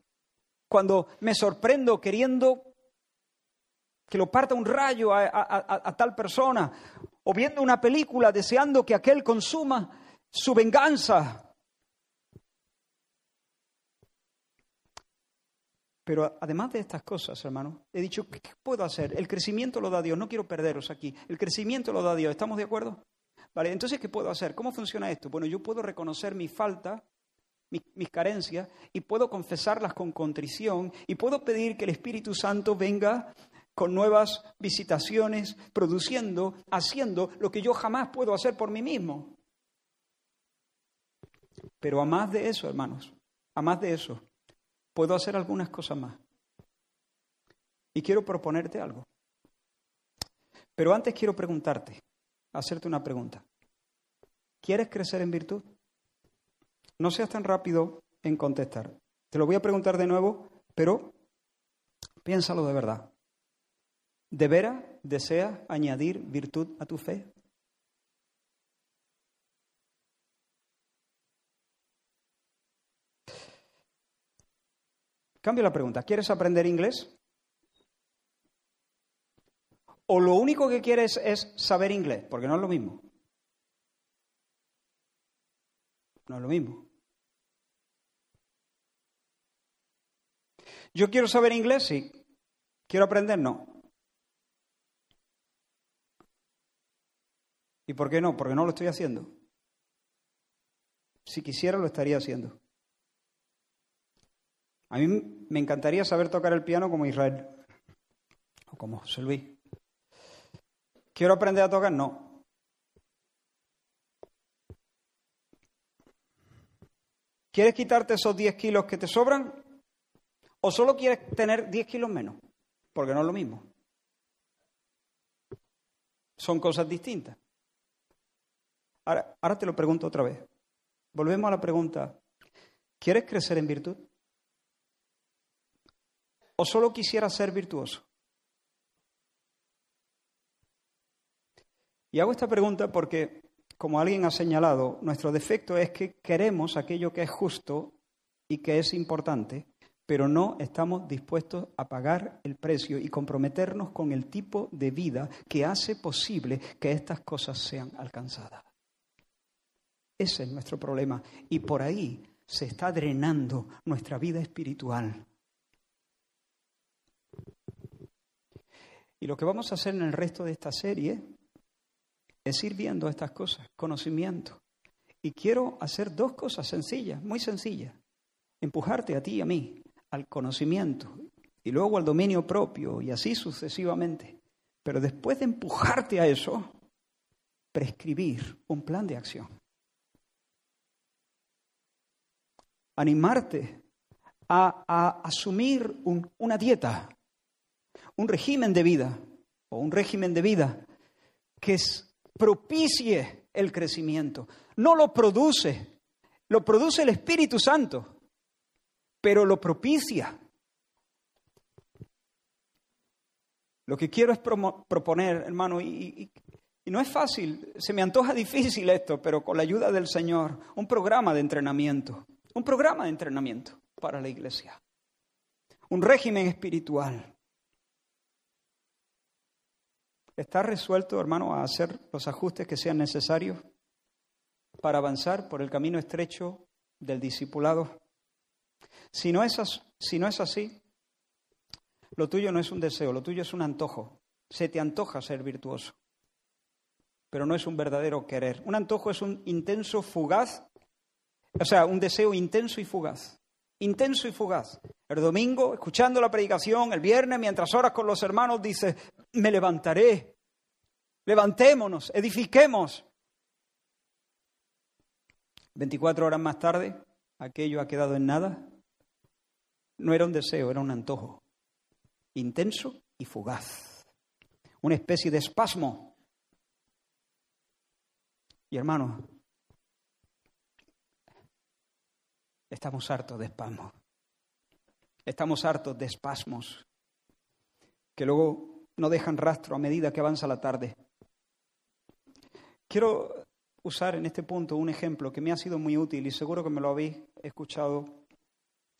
Cuando me sorprendo queriendo que lo parta un rayo a, tal persona, o viendo una película deseando que aquel consuma su venganza, Pero además de estas cosas, hermano, he dicho, ¿qué puedo hacer? El crecimiento lo da Dios, no quiero perderos aquí. El crecimiento lo da Dios, ¿estamos de acuerdo? Vale, entonces, ¿qué puedo hacer? ¿Cómo funciona esto? Bueno, yo puedo reconocer mi falta, mis carencias, y puedo confesarlas con contrición, y puedo pedir que el Espíritu Santo venga con nuevas visitaciones, produciendo, haciendo lo que yo jamás puedo hacer por mí mismo. Pero a más de eso, hermanos, a más de eso, puedo hacer algunas cosas más. Y quiero proponerte algo. Pero antes quiero preguntarte, hacerte una pregunta. ¿Quieres crecer en virtud? No seas tan rápido en contestar. Te lo voy a preguntar de nuevo, pero piénsalo de verdad. ¿De veras deseas añadir virtud a tu fe? Cambio la pregunta. ¿Quieres aprender inglés? ¿O lo único que quieres es saber inglés? Porque no es lo mismo. No es lo mismo. ¿Yo quiero saber inglés? Sí. ¿Quiero aprender? No. ¿Y por qué no? Porque no lo estoy haciendo. Si quisiera, lo estaría haciendo. A mí me encantaría saber tocar el piano como Israel o como José Luis. ¿Quiero aprender a tocar? No. ¿Quieres quitarte esos 10 kilos que te sobran? ¿O solo quieres tener 10 kilos menos? Porque no es lo mismo. Son cosas distintas. Ahora, ahora te lo pregunto otra vez. Volvemos a la pregunta. ¿Quieres crecer en virtud? ¿O solo quisieras ser virtuoso? Y hago esta pregunta porque, como alguien ha señalado, nuestro defecto es que queremos aquello que es justo y que es importante, pero no estamos dispuestos a pagar el precio y comprometernos con el tipo de vida que hace posible que estas cosas sean alcanzadas. Ese es nuestro problema y por ahí se está drenando nuestra vida espiritual. Y lo que vamos a hacer en el resto de esta serie es ir viendo estas cosas, conocimiento. Y quiero hacer dos cosas sencillas, muy sencillas. Empujarte a ti y a mí al conocimiento y luego al dominio propio y así sucesivamente. Pero después de empujarte a eso, prescribir un plan de acción. Animarte a, asumir una dieta, un régimen de vida o un régimen de vida que propicie el crecimiento. No lo produce, lo produce el Espíritu Santo, pero lo propicia. Lo que quiero es proponer, hermano, y no es fácil, se me antoja difícil esto, pero con la ayuda del Señor, un programa de entrenamiento, un programa de entrenamiento para la iglesia, un régimen espiritual ¿Está resuelto, hermano, a hacer los ajustes que sean necesarios para avanzar por el camino estrecho del discipulado? Si no, es así, lo tuyo no es un deseo, lo tuyo es un antojo. Se te antoja ser virtuoso, pero no es un verdadero querer. Un antojo es un intenso fugaz, o sea, un deseo intenso y fugaz. Intenso y fugaz. El domingo, escuchando la predicación, el viernes, mientras oras con los hermanos, dices, me levantaré, levantémonos, edifiquemos. 24 horas más tarde, aquello ha quedado en nada. No era un deseo, era un antojo, intenso y fugaz, una especie de espasmo. Y hermanos, estamos hartos de espasmos. Estamos hartos de espasmos que luego no dejan rastro a medida que avanza la tarde. Quiero usar en este punto un ejemplo que me ha sido muy útil y seguro que me lo habéis escuchado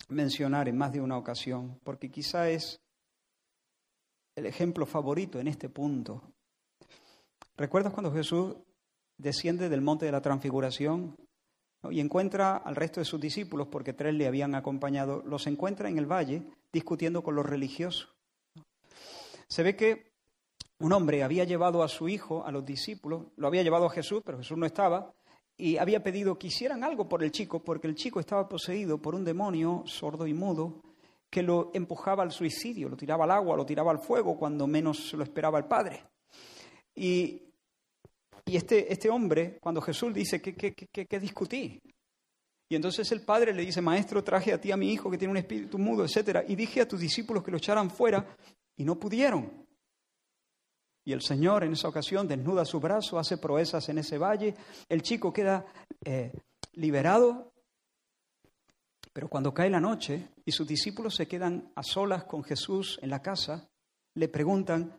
mencionar en más de una ocasión, porque quizá es el ejemplo favorito en este punto. ¿Recuerdas cuando Jesús desciende del monte de la transfiguración y encuentra al resto de sus discípulos, porque tres le habían acompañado, los encuentra en el valle discutiendo con los religiosos. Se ve que un hombre había llevado a su hijo, a los discípulos, lo había llevado a Jesús, pero Jesús no estaba, y había pedido que hicieran algo por el chico, porque el chico estaba poseído por un demonio sordo y mudo que lo empujaba al suicidio, lo tiraba al agua, lo tiraba al fuego cuando menos se lo esperaba el padre. Y este, este hombre, cuando Jesús dice, ¿qué, qué, qué, qué discutí? Y entonces el padre le dice, maestro, traje a ti a mi hijo que tiene un espíritu mudo, etc. Y dije a tus discípulos que lo echaran fuera y no pudieron. Y el Señor en esa ocasión desnuda su brazo, hace proezas en ese valle, el chico queda eh, liberado, pero cuando cae la noche y sus discípulos se quedan a solas con Jesús en la casa, le preguntan,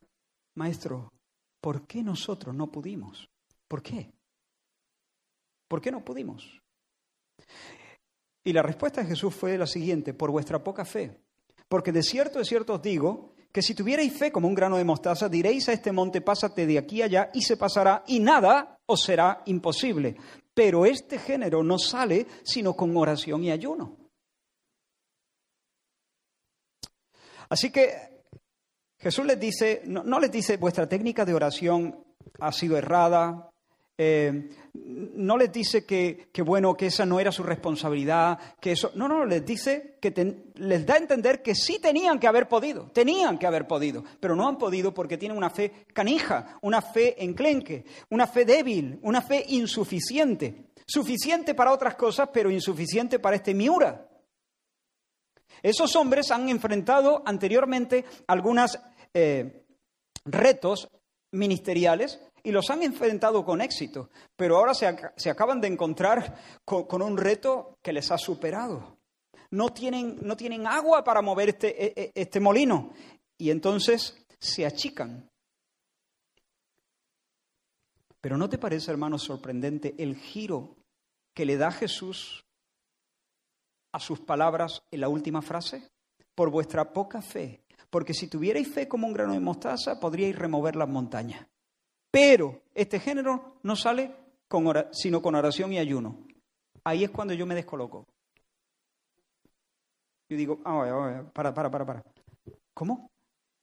Maestro, ¿por qué nosotros no pudimos? ¿Por qué? ¿Por qué no pudimos? Y la respuesta de Jesús fue la siguiente, por vuestra poca fe. Porque de cierto, de cierto os digo, que si tuvierais fe como un grano de mostaza, diréis a este monte, pásate de aquí allá y se pasará, y nada os será imposible. Pero este género no sale sino con oración y ayuno. Así que Jesús les dice, no, les dice vuestra técnica de oración ha sido errada, eh, no les dice que, bueno, que esa no era su responsabilidad, que eso. No, no, les dice que les da a entender que sí tenían que haber podido, tenían que haber podido, pero no han podido porque tienen una fe canija, una fe enclenque, una fe débil, una fe insuficiente. Suficiente para otras cosas, pero insuficiente para este Miura. Esos hombres han enfrentado anteriormente algunos eh, retos ministeriales y los han enfrentado con éxito, pero ahora se, acaban de encontrar con, un reto que les ha superado. No tienen, no tienen agua para mover este, e, e, este molino y entonces se achican. Pero ¿no te parece, hermano, sorprendente el giro que le da Jesús a sus palabras en la última frase? Por vuestra poca fe, porque si tuvierais fe como un grano de mostaza, podríais remover las montañas. Pero este género no sale sino con oración y ayuno. Ahí es cuando yo me descoloco. Yo digo, ah, para, para, para, para. ¿Cómo?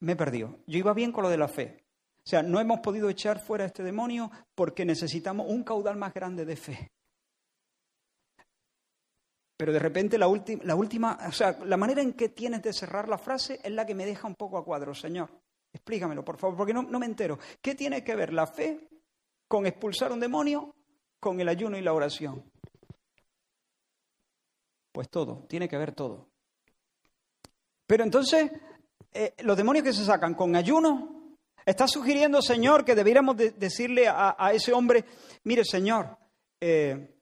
Me he perdido. Yo iba bien con lo de la fe. O sea, no hemos podido echar fuera a este demonio porque necesitamos un caudal más grande de fe. Pero de repente la, la última, o sea, la manera en que tienes de cerrar la frase es la que me deja un poco a cuadro, Señor. Explícamelo, por favor, porque no, me entero. ¿Qué tiene que ver la fe con expulsar un demonio, con el ayuno y la oración? Pues todo, tiene que ver todo. Pero entonces, eh, los demonios que se sacan con ayuno, está sugiriendo, Señor, que debiéramos decirle a, ese hombre, mire, Señor, eh,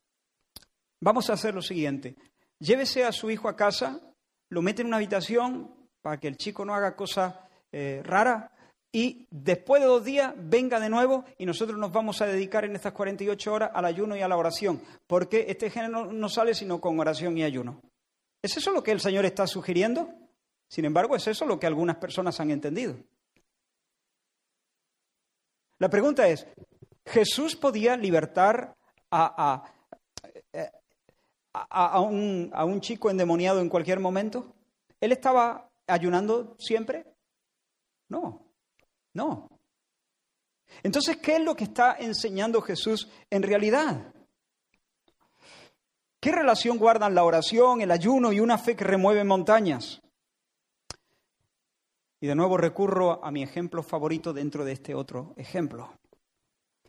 vamos a hacer lo siguiente, llévese a su hijo a casa, lo mete en una habitación para que el chico no haga cosas eh, rara y después de dos días venga de nuevo y nosotros nos vamos a dedicar en estas 48 horas al ayuno y a la oración, porque este género no sale sino con oración y ayuno. ¿Es eso lo que el Señor está sugiriendo? Sin embargo, es eso lo que algunas personas han entendido. La pregunta es, ¿Jesús podía libertar a, a, un, a un chico endemoniado en cualquier momento? ¿Él estaba ayunando siempre? No, no. Entonces, ¿qué es lo que está enseñando Jesús en realidad? ¿Qué relación guardan la oración, el ayuno y una fe que remueve montañas? Y de nuevo recurro a mi ejemplo favorito dentro de este otro ejemplo.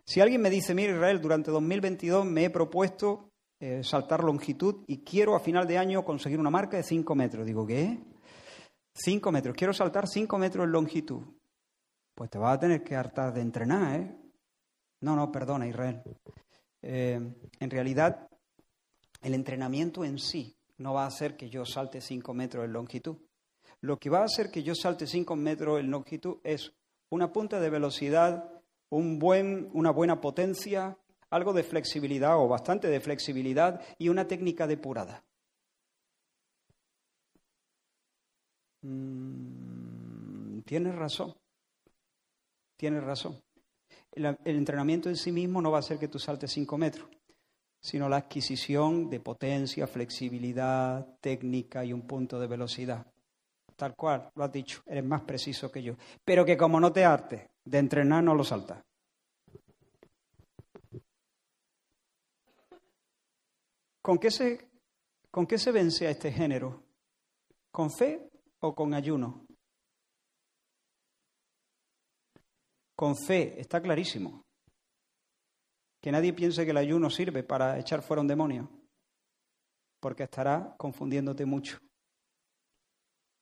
Si alguien me dice, mira Israel, durante 2022 me he propuesto eh, saltar longitud y quiero a final de año conseguir una marca de 5 metros, digo, ¿qué? Cinco metros, quiero saltar cinco metros en longitud. Pues te vas a tener que hartar de entrenar, ¿eh? No, no, perdona, Israel. Eh, en realidad, el entrenamiento en sí no va a hacer que yo salte cinco metros en longitud. Lo que va a hacer que yo salte cinco metros en longitud es una punta de velocidad, un buen, una buena potencia, algo de flexibilidad o bastante de flexibilidad y una técnica depurada. Mm, tienes razón, tienes razón. El, entrenamiento en sí mismo no va a hacer que tú saltes cinco metros, sino la adquisición de potencia, flexibilidad, técnica y un punto de velocidad. Tal cual, lo has dicho, eres más preciso que yo. Pero que como no te hartes de entrenar, no lo saltas. ¿Con qué, se, ¿Con qué se vence a este género? ¿Con fe o con ayuno? Con fe, está clarísimo. Que nadie piense que el ayuno sirve para echar fuera un demonio, porque estará confundiéndote mucho.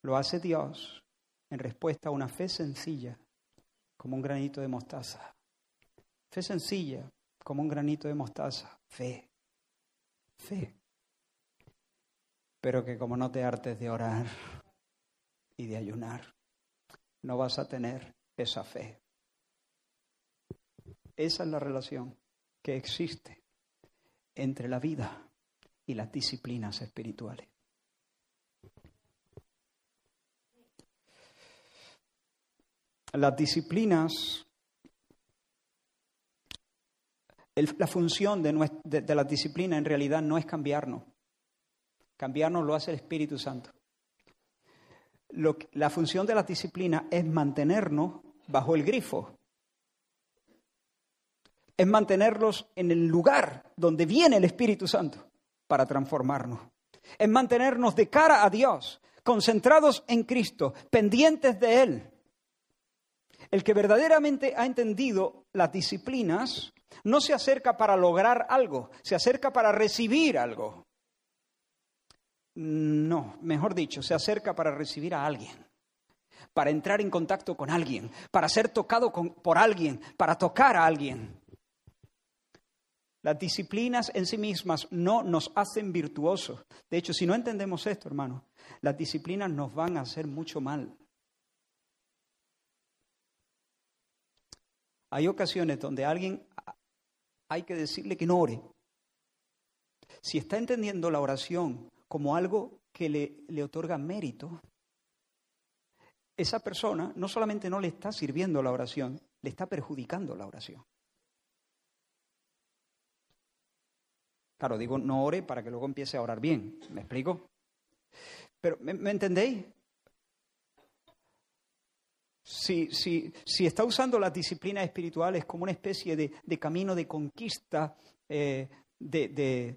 Lo hace Dios en respuesta a una fe sencilla, como un granito de mostaza. Fe sencilla, como un granito de mostaza. Fe. Fe. Pero que como no te hartes de orar, y de ayunar, no vas a tener esa fe. Esa es la relación que existe entre la vida y las disciplinas espirituales. Las disciplinas la función de, de la disciplina en realidad no es cambiarnos. Cambiarnos lo hace el Espíritu Santo. Lo, la función de la disciplina es mantenernos bajo el grifo. Es mantenerlos en el lugar donde viene el Espíritu Santo para transformarnos. Es mantenernos de cara a Dios, concentrados en Cristo, pendientes de Él. El que verdaderamente ha entendido las disciplinas no se acerca para lograr algo, se acerca para recibir algo. No, mejor dicho, se acerca para recibir a alguien, para entrar en contacto con alguien, para ser tocado por alguien, para tocar a alguien. Las disciplinas en sí mismas no nos hacen virtuosos. De hecho, si no entendemos esto, hermano, las disciplinas nos van a hacer mucho mal. Hay ocasiones donde alguien hay que decirle que no ore. Si está entendiendo la oración como algo que le, le otorga mérito, esa persona no solamente no le está sirviendo la oración, le está perjudicando la oración. Claro, digo no ore para que luego empiece a orar bien. ¿Me explico? Pero, ¿me, entendéis? Si, si, si, está usando las disciplinas espirituales como una especie de, camino de conquista, eh, de, de,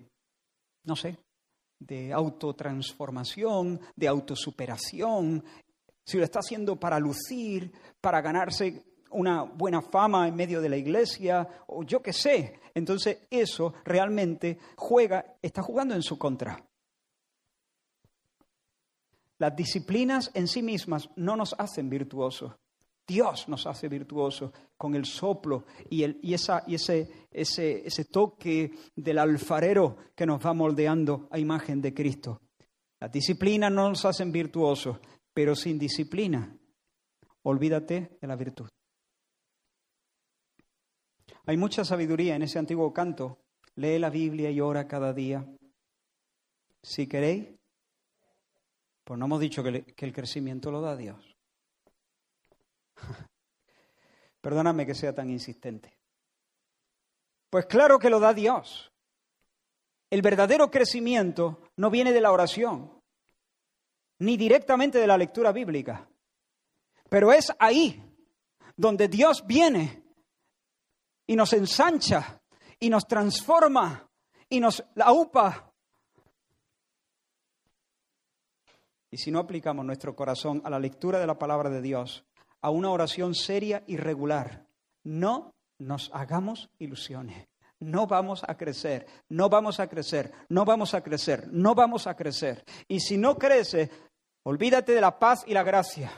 no sé, de autotransformación, de autosuperación, si lo está haciendo para lucir, para ganarse una buena fama en medio de la iglesia, o yo qué sé, entonces eso realmente juega, está jugando en su contra. Las disciplinas en sí mismas no nos hacen virtuosos. Dios nos hace virtuosos con el soplo y, el, y, esa, y ese, ese, ese toque del alfarero que nos va moldeando a imagen de Cristo. Las disciplinas no nos hacen virtuosos, pero sin disciplina, olvídate de la virtud. Hay mucha sabiduría en ese antiguo canto. Lee la Biblia y ora cada día. Si queréis, pues no hemos dicho que, el crecimiento lo da Dios. Perdóname que sea tan insistente. Pues claro que lo da Dios. El verdadero crecimiento no viene de la oración, ni directamente de la lectura bíblica, pero es ahí donde Dios viene y nos ensancha y nos transforma y nos la upa. Y si no aplicamos nuestro corazón a la lectura de la palabra de Dios, a una oración seria y regular, no nos hagamos ilusiones. No vamos a crecer, no vamos a crecer, no vamos a crecer, no vamos a crecer. Y si no crece, olvídate de la paz y la gracia.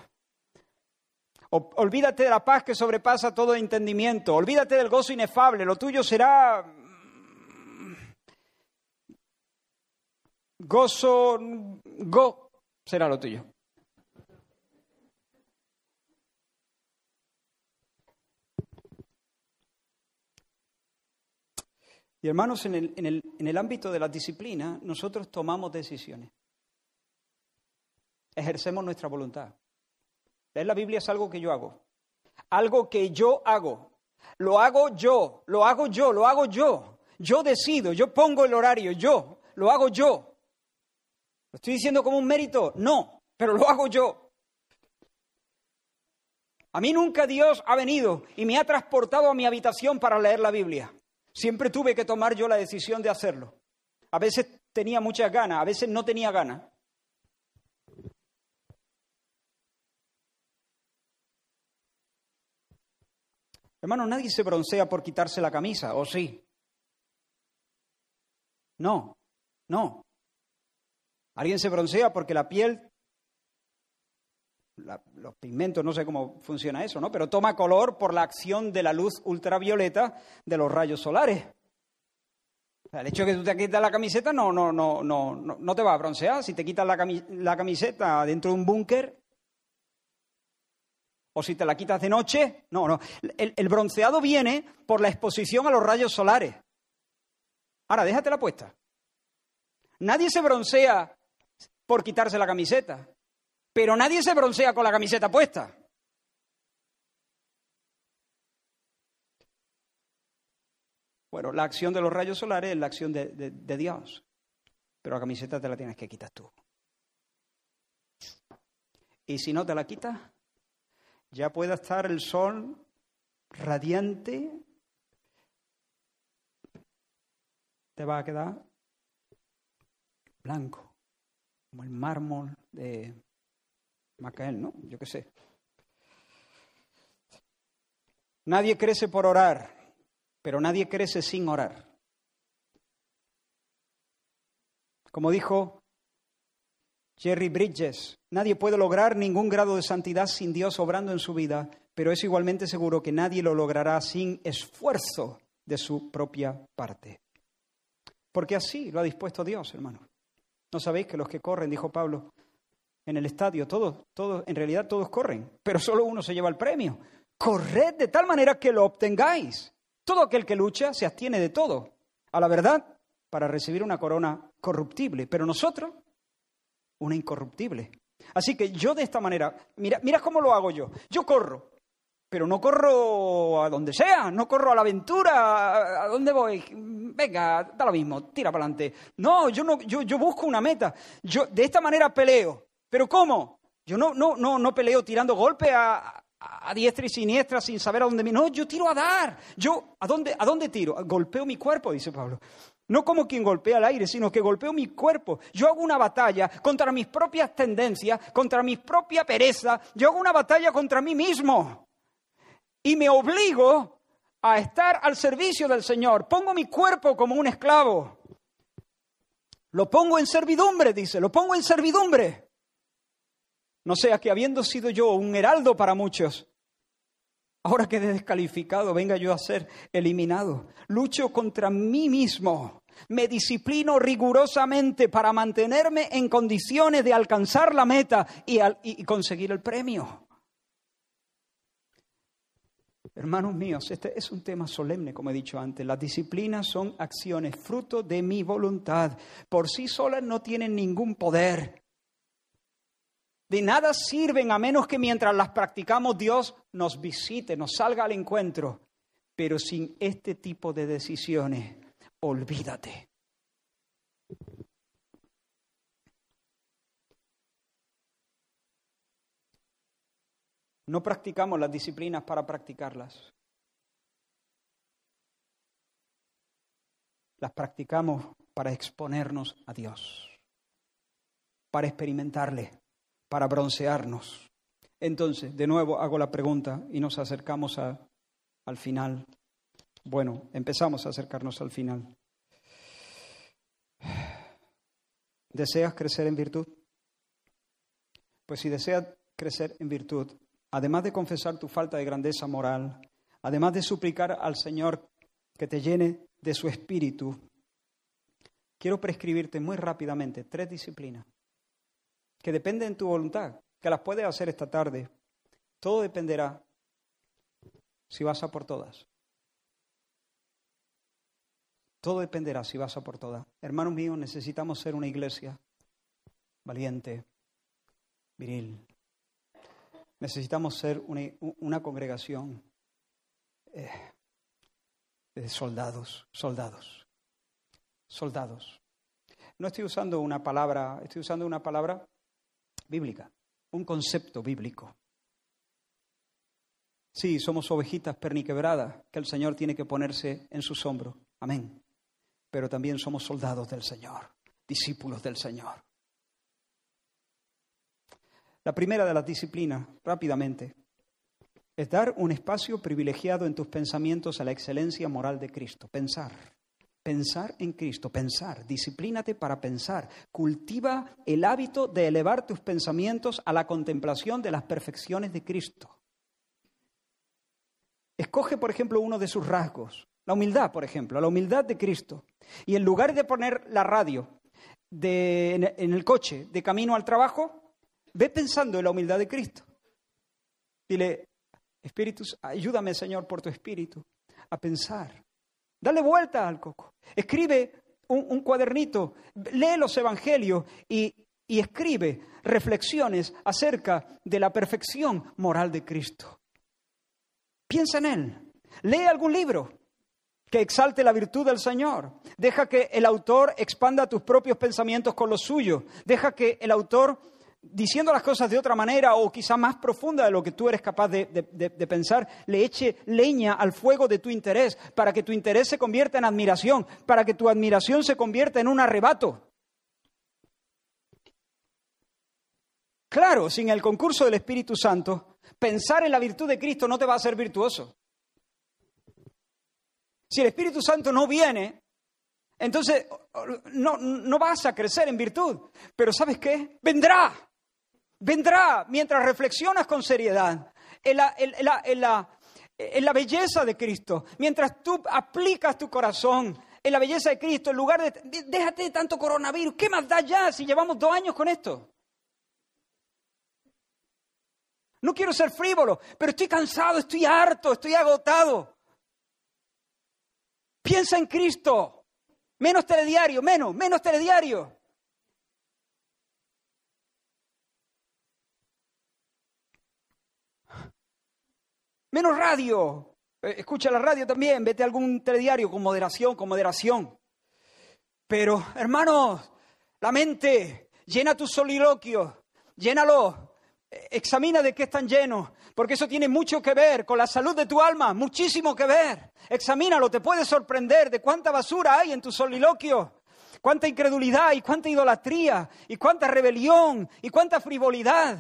Olvídate de la paz que sobrepasa todo entendimiento. Olvídate del gozo inefable. Lo tuyo será mm, gozo, go, será lo tuyo. Y hermanos, en el, ámbito de la disciplina, nosotros tomamos decisiones. Ejercemos nuestra voluntad. Leer la Biblia es algo que yo hago. Algo que yo hago. Lo hago yo, lo hago yo, lo hago yo. Yo decido, yo pongo el horario, yo, lo hago yo. ¿Lo estoy diciendo como un mérito? No, pero lo hago yo. A mí nunca Dios ha venido y me ha transportado a mi habitación para leer la Biblia. Siempre tuve que tomar yo la decisión de hacerlo. A veces tenía muchas ganas, a veces no tenía ganas. Hermano, nadie se broncea por quitarse la camisa, ¿o sí? No, no. Alguien se broncea porque la piel, los pigmentos, no sé cómo funciona eso, ¿no? Pero toma color por la acción de la luz ultravioleta de los rayos solares. el hecho de que tú te quitas la camiseta no, no, no, no, no, te va a broncear. Si te quitas la camiseta dentro de un búnker, o si te la quitas de noche. No, no. El, bronceado viene por la exposición a los rayos solares. Ahora, déjate la puesta. Nadie se broncea por quitarse la camiseta, pero nadie se broncea con la camiseta puesta. Bueno, la acción de los rayos solares es la acción de, Dios, pero la camiseta te la tienes que quitar tú. Y si no te la quitas, ya puede estar el sol radiante, te va a quedar blanco, como el mármol de Macael, ¿no? Yo qué sé. Nadie crece por orar, pero nadie crece sin orar. Como dijo Jerry Bridges, nadie puede lograr ningún grado de santidad sin Dios obrando en su vida, pero es igualmente seguro que nadie lo logrará sin esfuerzo de su propia parte. Porque así lo ha dispuesto Dios, hermano. ¿No sabéis que los que corren, dijo Pablo, en el estadio, todos, todos, en realidad todos corren, pero solo uno se lleva el premio? Corred de tal manera que lo obtengáis. Todo aquel que lucha se abstiene de todo, a la verdad, para recibir una corona corruptible, pero nosotros, una incorruptible. Así que yo de esta manera, mira, mira cómo lo hago yo. Yo corro, pero no corro a donde sea, no corro a la aventura, ¿a dónde voy? Venga, da lo mismo, tira para adelante. No, yo no, yo, yo busco una meta. Yo de esta manera peleo. ¿Pero cómo? Yo no, no, no, no peleo tirando golpes a, a diestra y siniestra sin saber a dónde me... No, yo tiro a dar. Yo, ¿a dónde, ¿a dónde tiro? Golpeo mi cuerpo, dice Pablo. No como quien golpea el aire, sino que golpeo mi cuerpo. Yo hago una batalla contra mis propias tendencias, contra mi propia pereza. Yo hago una batalla contra mí mismo. Y me obligo a estar al servicio del Señor. Pongo mi cuerpo como un esclavo. Lo pongo en servidumbre, dice, lo pongo en servidumbre. No sea que habiendo sido yo un heraldo para muchos, ahora quede descalificado, venga yo a ser eliminado. Lucho contra mí mismo. Me disciplino rigurosamente para mantenerme en condiciones de alcanzar la meta y, y conseguir el premio. Hermanos míos, este es un tema solemne, como he dicho antes. Las disciplinas son acciones, fruto de mi voluntad. Por sí solas no tienen ningún poder. De nada sirven a menos que mientras las practicamos Dios nos visite, nos salga al encuentro. Pero sin este tipo de decisiones, olvídate. No practicamos las disciplinas para practicarlas. Las practicamos para exponernos a Dios, para experimentarle para broncearnos. Entonces, de nuevo hago la pregunta y nos acercamos al final. Bueno, empezamos a acercarnos al final. ¿Deseas crecer en virtud? Pues si deseas crecer en virtud, además de confesar tu falta de grandeza moral, además de suplicar al Señor que te llene de su espíritu, quiero prescribirte muy rápidamente tres disciplinas que dependen de tu voluntad, que las puedes hacer esta tarde. Todo dependerá si vas a por todas. Todo dependerá si vas a por todas. Hermanos míos, necesitamos ser una iglesia valiente, viril. Necesitamos ser una, congregación eh, de soldados, soldados, soldados. No estoy usando una palabra, estoy usando una palabra bíblica, un concepto bíblico. Sí, somos ovejitas perniquebradas que el Señor tiene que ponerse en sus hombros. Amén. Pero también somos soldados del Señor, discípulos del Señor. La primera de las disciplinas, rápidamente, es dar un espacio privilegiado en tus pensamientos a la excelencia moral de Cristo. Pensar. Pensar en Cristo, pensar, disciplínate para pensar, cultiva el hábito de elevar tus pensamientos a la contemplación de las perfecciones de Cristo. Escoge, por ejemplo, uno de sus rasgos, la humildad, por ejemplo, la humildad de Cristo. Y en lugar de poner la radio en el coche de camino al trabajo, ve pensando en la humildad de Cristo. Dile, Espíritu, ayúdame, Señor, por tu Espíritu, a pensar Dale vuelta al coco. Escribe un, cuadernito, lee los evangelios y, y escribe reflexiones acerca de la perfección moral de Cristo. Piensa en Él. Lee algún libro. que exalte la virtud del Señor. Deja que el autor expanda tus propios pensamientos con los suyos. Deja que el autor, diciendo las cosas de otra manera o quizá más profunda de lo que tú eres capaz de, de pensar, le eche leña al fuego de tu interés para que tu interés se convierta en admiración, para que tu admiración se convierta en un arrebato. Claro, sin el concurso del Espíritu Santo, pensar en la virtud de Cristo no te va a hacer virtuoso. Si el Espíritu Santo no viene, entonces no, no vas a crecer en virtud. Pero ¿sabes qué? Vendrá. Vendrá mientras reflexionas con seriedad en la, belleza de Cristo. Mientras tú aplicas tu corazón en la belleza de Cristo, en lugar de... Déjate de tanto coronavirus. ¿Qué más da ya si llevamos dos años con esto? No quiero ser frívolo, pero estoy cansado, estoy harto, estoy agotado. Piensa en Cristo. Menos telediario, menos, menos telediario. Menos radio. Eh, escucha la radio también, vete a algún telediario con moderación, con moderación. Pero, hermanos, la mente, llena tu soliloquio, llénalo, examina de qué están llenos, porque eso tiene mucho que ver con la salud de tu alma, muchísimo que ver. Examínalo, te puede sorprender de cuánta basura hay en tu soliloquio, cuánta incredulidad y cuánta idolatría y cuánta rebelión y cuánta frivolidad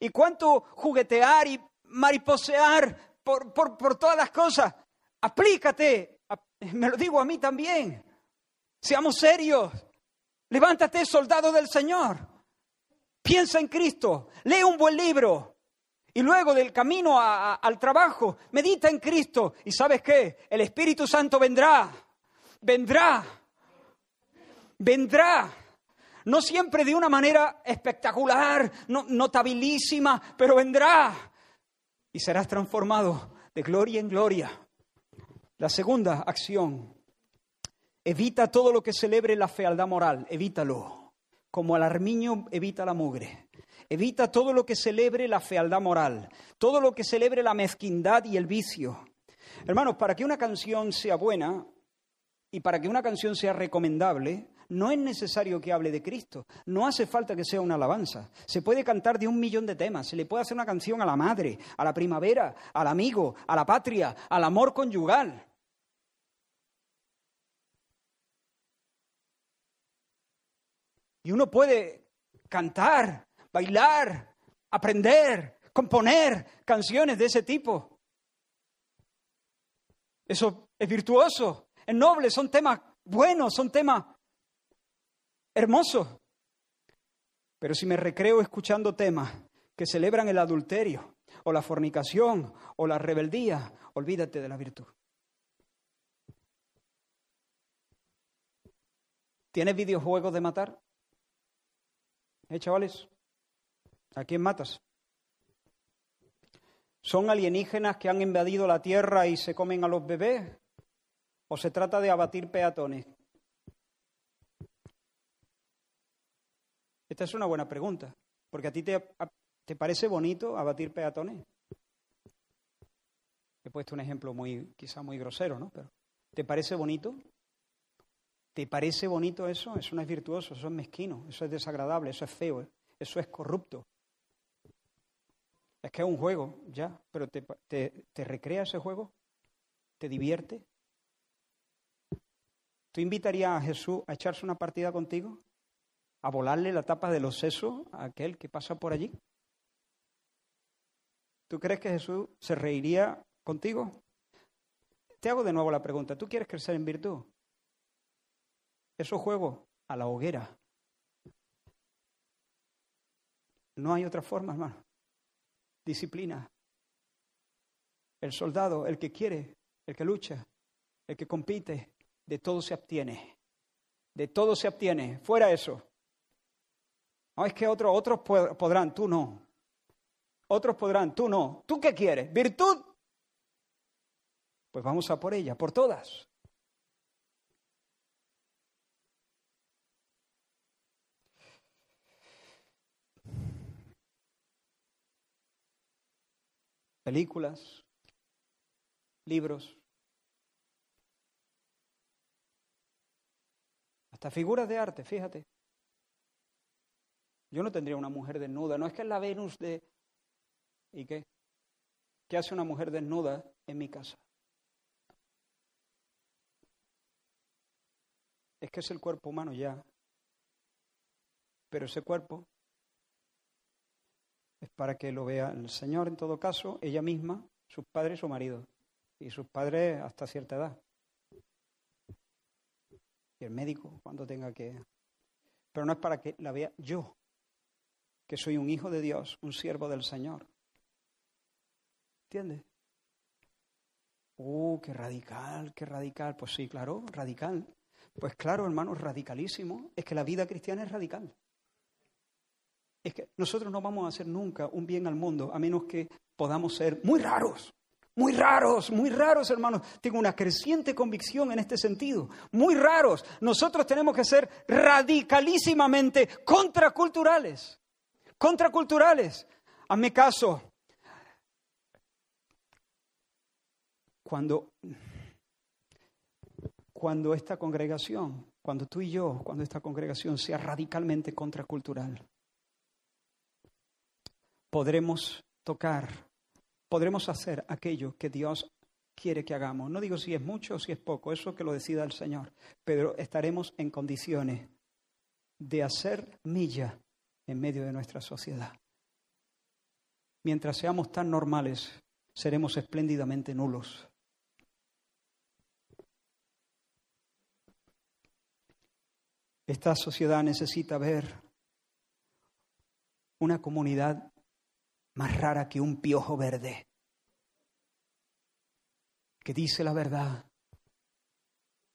y cuánto juguetear y mariposear por, por todas las cosas. Aplícate, me lo digo a mí también. Seamos serios. Levántate, soldado del Señor. Piensa en Cristo, lee un buen libro y luego del camino al trabajo, medita en Cristo y sabes qué, el Espíritu Santo vendrá, vendrá, vendrá. No siempre de una manera espectacular, notabilísima, pero vendrá y serás transformado de gloria en gloria. La segunda acción, evita todo lo que celebre la fealdad moral, evítalo como el armiño evita la mugre. Evita todo lo que celebre la fealdad moral, todo lo que celebre la mezquindad y el vicio. Hermanos, para que una canción sea buena y para que una canción sea recomendable, no es necesario que hable de Cristo, no hace falta que sea una alabanza. Se puede cantar de un millón de temas, se le puede hacer una canción a la madre, a la primavera, al amigo, a la patria, al amor conyugal. Y uno puede cantar, bailar, aprender, componer canciones de ese tipo. Eso es virtuoso, es noble, son temas buenos, son temas hermosos. Pero si me recreo escuchando temas que celebran el adulterio, o la fornicación, o la rebeldía, olvídate de la virtud. ¿Tienes videojuegos de matar? ¿Eh, chavales? ¿A quién matas? ¿Son alienígenas que han invadido la Tierra y se comen a los bebés? ¿O se trata de abatir peatones? Esta es una buena pregunta, porque a ti te, te parece bonito abatir peatones. He puesto un ejemplo muy, quizá muy grosero, ¿no? Pero ¿te parece bonito? ¿Te parece bonito eso? Eso no es virtuoso, eso es mezquino, eso es desagradable, eso es feo, eso es corrupto. Es que es un juego, ya, pero te, te, recrea ese juego, te divierte. ¿Tú invitarías a Jesús a echarse una partida contigo? ¿A volarle la tapa de los sesos a aquel que pasa por allí? ¿Tú crees que Jesús se reiría contigo? Te hago de nuevo la pregunta, ¿tú quieres crecer en virtud? Eso juego a la hoguera. No hay otra forma, hermano. Disciplina. El soldado, el que quiere, el que lucha, el que compite, de todo se abstiene. De todo se abstiene. Fuera eso. No es que otros, otros podrán, tú no. Otros podrán, tú no. ¿Tú qué quieres? ¿Virtud? Pues vamos a por ella, por todas. películas, libros, hasta figuras de arte, fíjate. Yo no tendría una mujer desnuda, no es que es la Venus de... ¿Y qué? ¿Qué hace una mujer desnuda en mi casa? Es que es el cuerpo humano ya. Pero ese cuerpo es para que lo vea el Señor en todo caso, ella misma, sus padres y su marido. Y sus padres hasta cierta edad. Y el médico cuando tenga que... Pero no es para que la vea yo, que soy un hijo de Dios, un siervo del Señor. ¿Entiendes? Uh, qué radical, qué radical. Pues sí, claro, radical. Pues claro, hermano, radicalísimo. Es que la vida cristiana es radical. Es que nosotros no vamos a hacer nunca un bien al mundo a menos que podamos ser muy raros. Muy raros, muy raros, hermanos. Tengo una creciente convicción en este sentido. Muy raros. Nosotros tenemos que ser radicalísimamente contraculturales. Contraculturales. Hazme caso. Cuando, cuando esta congregación, cuando tú y yo, cuando esta congregación sea radicalmente contracultural, podremos tocar, podremos hacer aquello que Dios quiere que hagamos. No digo si es mucho o si es poco, eso que lo decida el Señor, pero estaremos en condiciones de hacer milla en medio de nuestra sociedad. Mientras seamos tan normales, seremos espléndidamente nulos. Esta sociedad necesita ver una comunidad más rara que un piojo verde, que dice la verdad,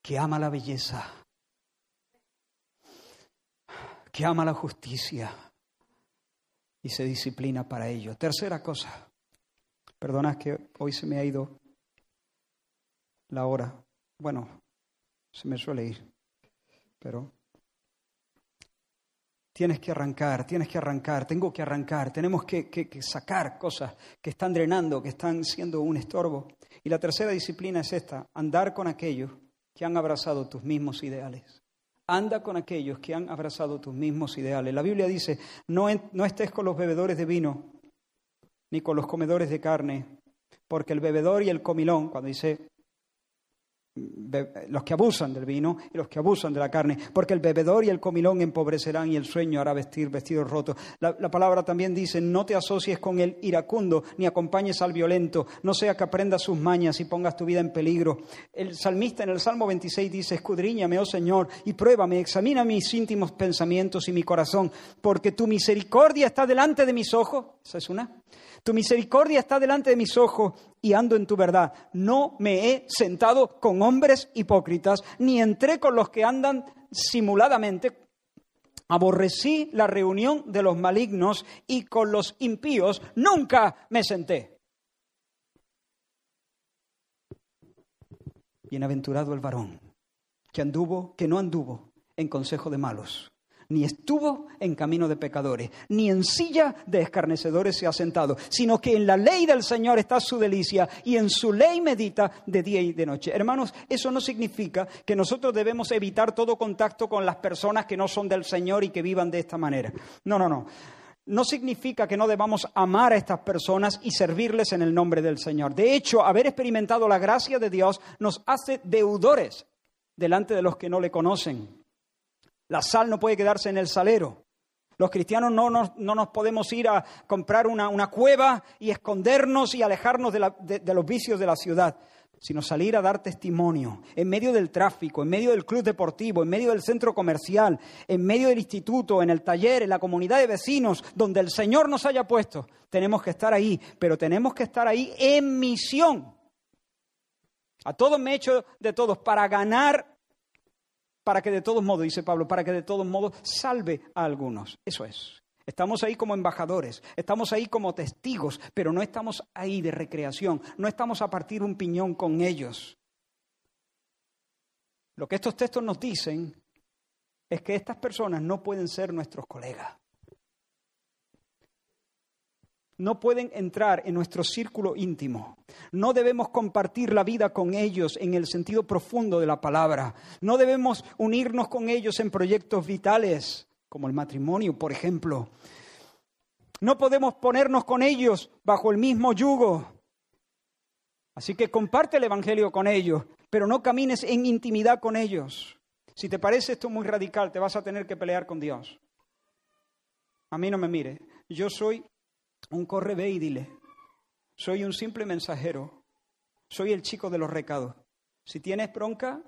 que ama la belleza, que ama la justicia y se disciplina para ello. Tercera cosa, perdona que hoy se me ha ido la hora. Bueno, se me suele ir, pero Tienes que arrancar, tienes que arrancar, tengo que arrancar, tenemos que, sacar cosas que están drenando, que están siendo un estorbo. Y la tercera disciplina es esta, andar con aquellos que han abrazado tus mismos ideales. Anda con aquellos que han abrazado tus mismos ideales. La Biblia dice, no, no estés con los bebedores de vino, ni con los comedores de carne, porque el bebedor y el comilón, cuando dice los que abusan del vino y los que abusan de la carne, porque el bebedor y el comilón empobrecerán y el sueño hará vestir vestidos rotos. La, la, palabra también dice, no te asocies con el iracundo, ni acompañes al violento, no sea que aprendas sus mañas y pongas tu vida en peligro. El salmista en el Salmo 26 dice, escudriñame, oh Señor, y pruébame, examina mis íntimos pensamientos y mi corazón, porque tu misericordia está delante de mis ojos. Esa es una. Tu misericordia está delante de mis ojos y ando en tu verdad. No me he sentado con hombres hipócritas, ni entré con los que andan simuladamente. Aborrecí la reunión de los malignos y con los impíos nunca me senté. Bienaventurado el varón que anduvo, que no anduvo en consejo de malos, ni estuvo en camino de pecadores, ni en silla de escarnecedores se ha sentado, sino que en la ley del Señor está su delicia y en su ley medita de día y de noche. Hermanos, eso no significa que nosotros debemos evitar todo contacto con las personas que no son del Señor y que vivan de esta manera. No, no, no. No significa que no debamos amar a estas personas y servirles en el nombre del Señor. De hecho, haber experimentado la gracia de Dios nos hace deudores delante de los que no le conocen. La sal no puede quedarse en el salero. Los cristianos no nos, podemos ir a comprar una, cueva y escondernos y alejarnos de, de los vicios de la ciudad, sino salir a dar testimonio en medio del tráfico, en medio del club deportivo, en medio del centro comercial, en medio del instituto, en el taller, en la comunidad de vecinos, donde el Señor nos haya puesto. Tenemos que estar ahí, pero tenemos que estar ahí en misión. A todos me he hecho de todos para ganar para que de todos modos, dice Pablo, para que de todos modos salve a algunos. Eso es. Estamos ahí como embajadores, estamos ahí como testigos, pero no estamos ahí de recreación, no estamos a partir un piñón con ellos. Lo que estos textos nos dicen es que estas personas no pueden ser nuestros colegas. No pueden entrar en nuestro círculo íntimo. No debemos compartir la vida con ellos en el sentido profundo de la palabra. No debemos unirnos con ellos en proyectos vitales, como el matrimonio, por ejemplo. No podemos ponernos con ellos bajo el mismo yugo. Así que comparte el Evangelio con ellos, pero no camines en intimidad con ellos. Si te parece esto muy radical, te vas a tener que pelear con Dios. A mí no me mire. Yo soy un corre ve y dile. Soy un simple mensajero. Soy el chico de los recados. Si tienes bronca,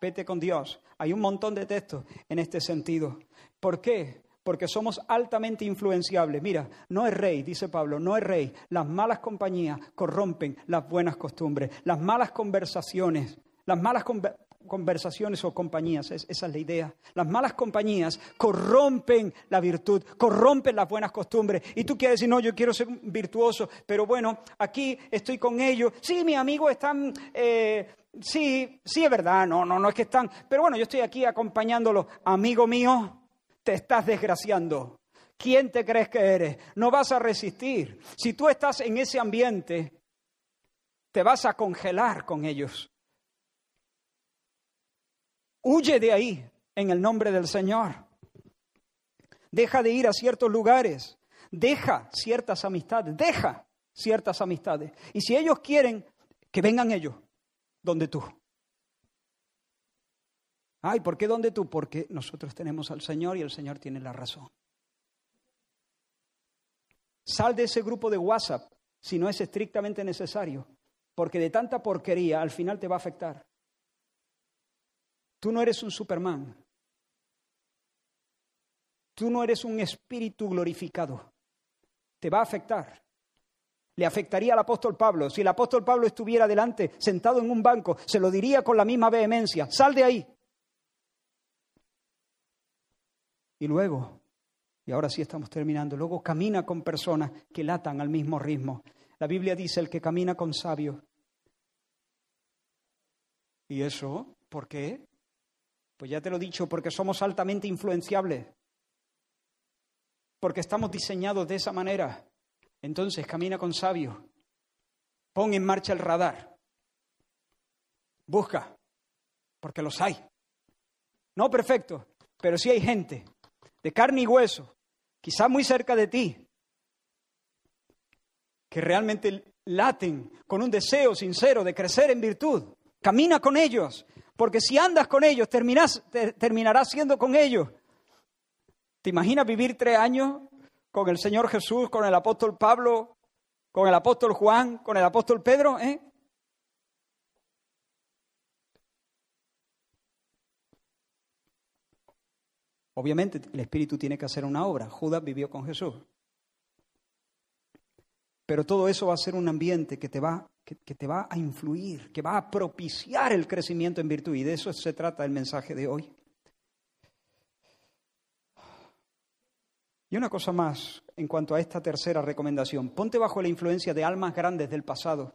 vete con Dios. Hay un montón de textos en este sentido. ¿Por qué? Porque somos altamente influenciables. Mira, no es rey, dice Pablo, no es rey. Las malas compañías corrompen las buenas costumbres. Las malas conversaciones, las malas o compañías, esa es la idea. Las malas compañías corrompen la virtud, corrompen las buenas costumbres. Y tú quieres decir, no, yo quiero ser virtuoso, pero bueno, aquí estoy con ellos. Sí, mis amigos están, eh, sí, sí es verdad, no, no, no es que están, pero bueno, yo estoy aquí acompañándolos. Amigo mío, te estás desgraciando. ¿Quién te crees que eres? No vas a resistir. Si tú estás en ese ambiente, te vas a congelar con ellos. Huye de ahí en el nombre del Señor. Deja de ir a ciertos lugares. Deja ciertas amistades. Deja ciertas amistades. Y si ellos quieren, que vengan ellos donde tú. Ay, ¿por qué donde tú? Porque nosotros tenemos al Señor y el Señor tiene la razón. Sal de ese grupo de WhatsApp si no es estrictamente necesario, porque de tanta porquería al final te va a afectar. Tú no eres un Superman. Tú no eres un espíritu glorificado. Te va a afectar. Le afectaría al apóstol Pablo. Si el apóstol Pablo estuviera delante, sentado en un banco, se lo diría con la misma vehemencia. Sal de ahí. Y luego, y ahora sí estamos terminando, luego camina con personas que latan al mismo ritmo. La Biblia dice el que camina con sabios. ¿Y eso por qué? Pues ya te lo he dicho, porque somos altamente influenciables, porque estamos diseñados de esa manera. Entonces camina con sabio, pon en marcha el radar, busca, porque los hay. No perfecto, pero sí hay gente de carne y hueso, quizá muy cerca de ti, que realmente laten con un deseo sincero de crecer en virtud. Camina con ellos, porque si andas con ellos, terminarás siendo con ellos. ¿Te imaginas vivir tres años con el Señor Jesús, con el apóstol Pablo, con el apóstol Juan, con el apóstol Pedro? ¿eh? Obviamente el Espíritu tiene que hacer una obra. Judas vivió con Jesús. Pero todo eso va a ser un ambiente que te va, que, te va a influir, que va a propiciar el crecimiento en virtud. Y de eso se trata el mensaje de hoy. Y una cosa más en cuanto a esta tercera recomendación. Ponte bajo la influencia de almas grandes del pasado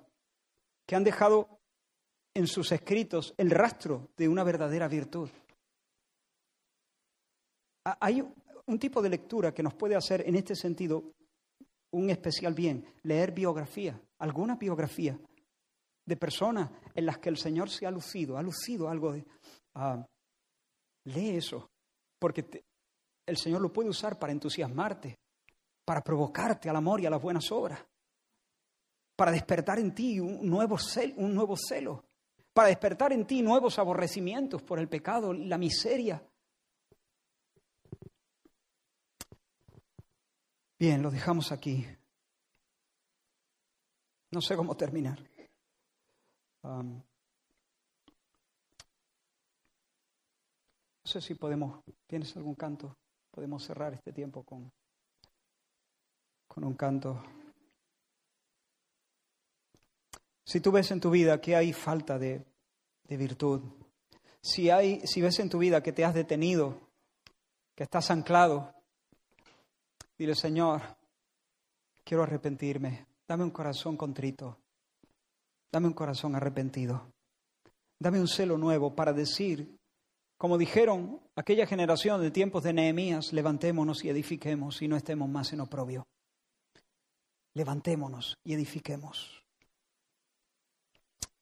que han dejado en sus escritos el rastro de una verdadera virtud. Hay un tipo de lectura que nos puede hacer en este sentido un especial bien, leer biografía, alguna biografía de personas en las que el Señor se ha lucido, ha lucido algo de... Ah, lee eso, porque el Señor lo puede usar para entusiasmarte, para provocarte al amor y a las buenas obras, para despertar en ti un nuevo, celo, un nuevo celo, para despertar en ti nuevos aborrecimientos por el pecado, la miseria, Bien, lo dejamos aquí. No sé cómo terminar. no sé si podemos, ¿tienes algún canto? Podemos cerrar este tiempo con, con un canto. Si tú ves en tu vida que hay falta de, de virtud, si, hay, si ves en tu vida que te has detenido, que estás anclado, Dile, Señor, quiero arrepentirme. Dame un corazón contrito. Dame un corazón arrepentido. Dame un celo nuevo para decir, como dijeron aquella generación de tiempos de Nehemías, levantémonos y edifiquemos y no estemos más en oprobio. Levantémonos y edifiquemos.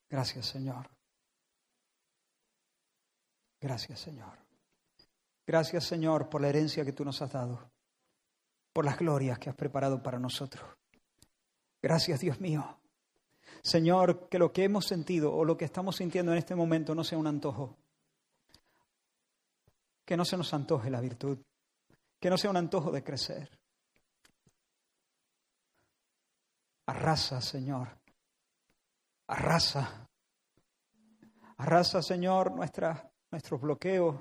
Gracias, Señor. Gracias, Señor. Gracias, Señor, por la herencia que tú nos has dado, por las glorias que has preparado para nosotros. Gracias, Dios mío. Señor, que lo que hemos sentido o lo que estamos sintiendo en este momento no sea un antojo. Que no se nos antoje la virtud. Que no sea un antojo de crecer. Arrasa, Señor. Arrasa. Arrasa, Señor, nuestra, nuestros bloqueos.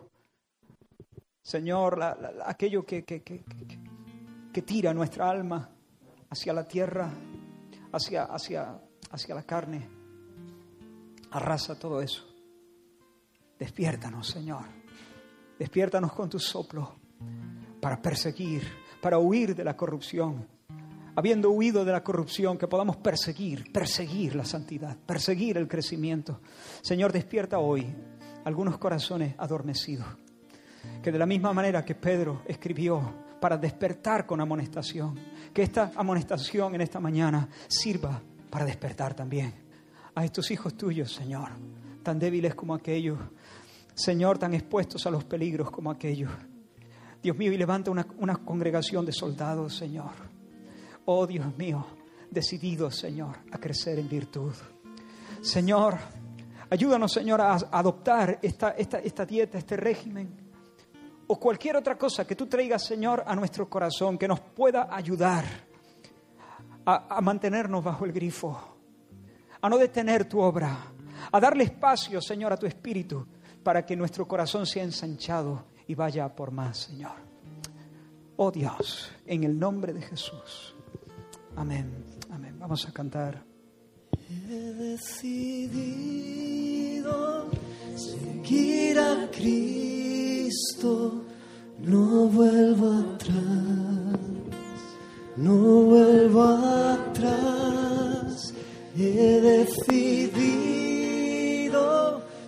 Señor, aquello que, que, que, que, tira nuestra alma hacia la tierra, hacia, hacia, hacia la carne. Arrasa todo eso. Despiértanos, Señor. Despiértanos con tu soplo para perseguir, para huir de la corrupción. Habiendo huido de la corrupción, que podamos perseguir, perseguir la santidad, perseguir el crecimiento. Señor, despierta hoy algunos corazones adormecidos. Que de la misma manera que Pedro escribió para despertar con amonestación, que esta amonestación en esta mañana sirva para despertar también a estos hijos tuyos, Señor, tan débiles como aquellos, Señor, tan expuestos a los peligros como aquellos. Dios mío, y levanta una, una congregación de soldados, Señor. Oh Dios mío, decididos, Señor, a crecer en virtud. Señor, ayúdanos, Señor, a adoptar esta, esta, esta dieta, este régimen o cualquier otra cosa que tú traigas, Señor, a nuestro corazón, que nos pueda ayudar a, mantenernos bajo el grifo, a no detener tu obra, a darle espacio, Señor, a tu espíritu, para que nuestro corazón sea ensanchado y vaya por más, Señor. Oh Dios, en el nombre de Jesús. Amén. Amén. Vamos a cantar. He decidido seguir a Cristo, no vuelvo atrás, no vuelvo atrás. He decidido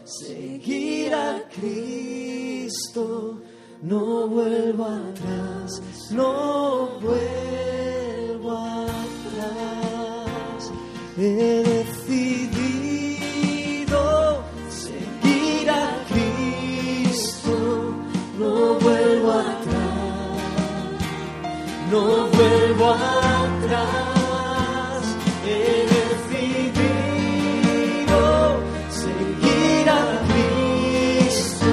seguir a Cristo, no vuelvo atrás, no vuelvo atrás. He decidido no vuelvo atrás. He decidido seguir a Cristo,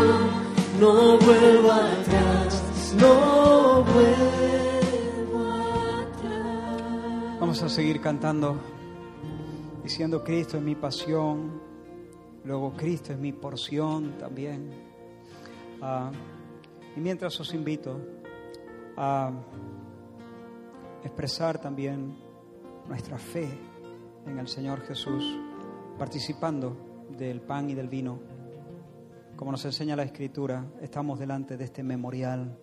no vuelvo atrás, no vuelvo atrás. Vamos a seguir cantando, diciendo Cristo es mi pasión, luego Cristo es mi porción también. Ah, y mientras os invito a expresar también nuestra fe en el Señor Jesús, participando del pan y del vino. Como nos enseña la Escritura, estamos delante de este memorial,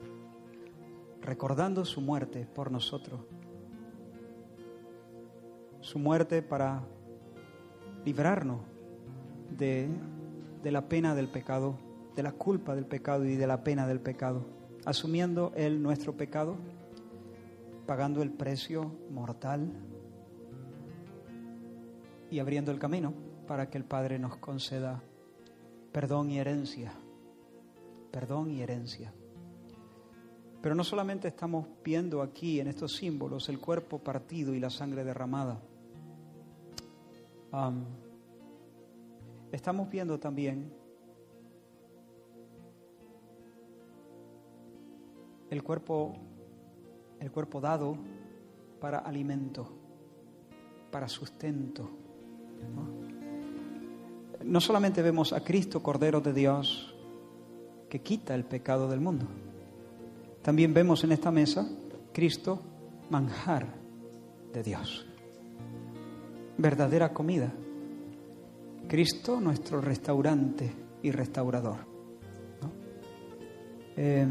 recordando su muerte por nosotros su muerte para librarnos de, de, la pena del pecado, de la culpa del pecado y de la pena del pecado, asumiendo Él nuestro pecado, pagando el precio mortal y abriendo el camino para que el Padre nos conceda perdón y herencia, perdón y herencia. Pero no solamente estamos viendo aquí en estos símbolos el cuerpo partido y la sangre derramada, estamos viendo también el cuerpo, el cuerpo dado para alimento, para sustento. ¿no? solamente vemos a Cristo, Cordero de Dios, que quita el pecado del mundo, también vemos en esta mesa Cristo, manjar de Dios verdadera comida. Cristo, nuestro restaurante y restaurador. ¿no? Eh,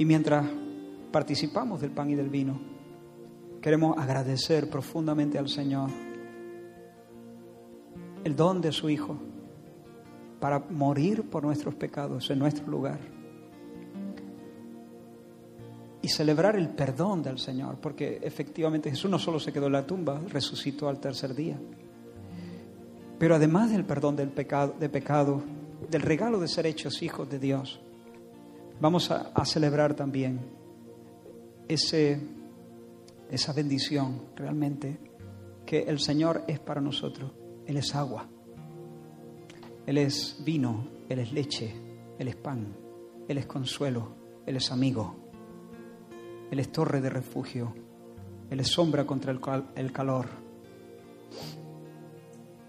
y mientras participamos del pan y del vino, queremos agradecer profundamente al Señor el don de su Hijo para morir por nuestros pecados en nuestro lugar. Y celebrar el perdón del Señor, porque efectivamente Jesús no solo se quedó en la tumba, resucitó al tercer día. Pero además del perdón del pecado, de pecado, del regalo de ser hechos hijos de Dios, vamos a, celebrar también ese, esa bendición realmente que el Señor es para nosotros. Él es agua, Él es vino, Él es leche, Él es pan, Él es consuelo, Él es amigo, Él es torre de refugio, Él es sombra contra el, el calor,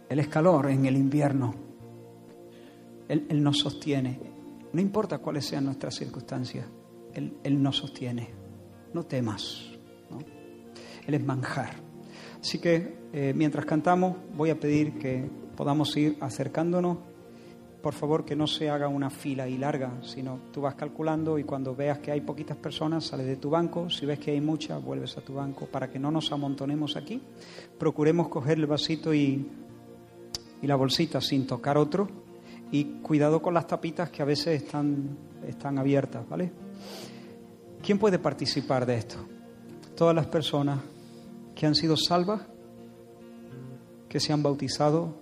Él es calor en el invierno, Él, Él nos sostiene, no importa cuáles sean nuestras circunstancias, Él, Él nos sostiene, no temas, ¿no? Él es manjar. Así que eh, mientras cantamos voy a pedir que podamos ir acercándonos. Por favor, que no se haga una fila y larga, sino tú vas calculando y cuando veas que hay poquitas personas, sales de tu banco. Si ves que hay muchas, vuelves a tu banco para que no nos amontonemos aquí. Procuremos coger el vasito y, y la bolsita sin tocar otro. Y cuidado con las tapitas que a veces están, están abiertas, ¿vale? ¿Quién puede participar de esto? Todas las personas que han sido salvas, que se han bautizado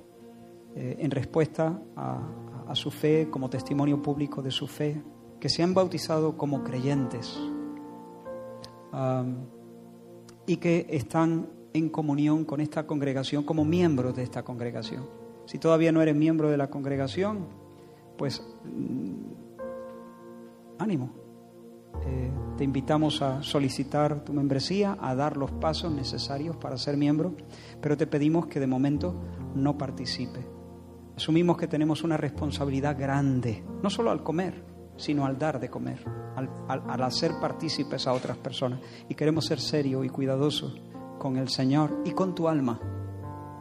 eh, en respuesta a, su fe, como testimonio público de su fe, que se han bautizado como creyentes am, y que están en comunión con esta congregación como miembros de esta congregación. Si todavía no eres miembro de la congregación, pues mm, ánimo. Eh, te invitamos a solicitar tu membresía, a dar los pasos necesarios para ser miembro, pero te pedimos que de momento no participe. Asumimos que tenemos una responsabilidad grande, no solo al comer, sino al dar de comer, al, al- al hacer partícipes a otras personas. Y queremos ser serios y cuidadosos con el Señor y con tu alma,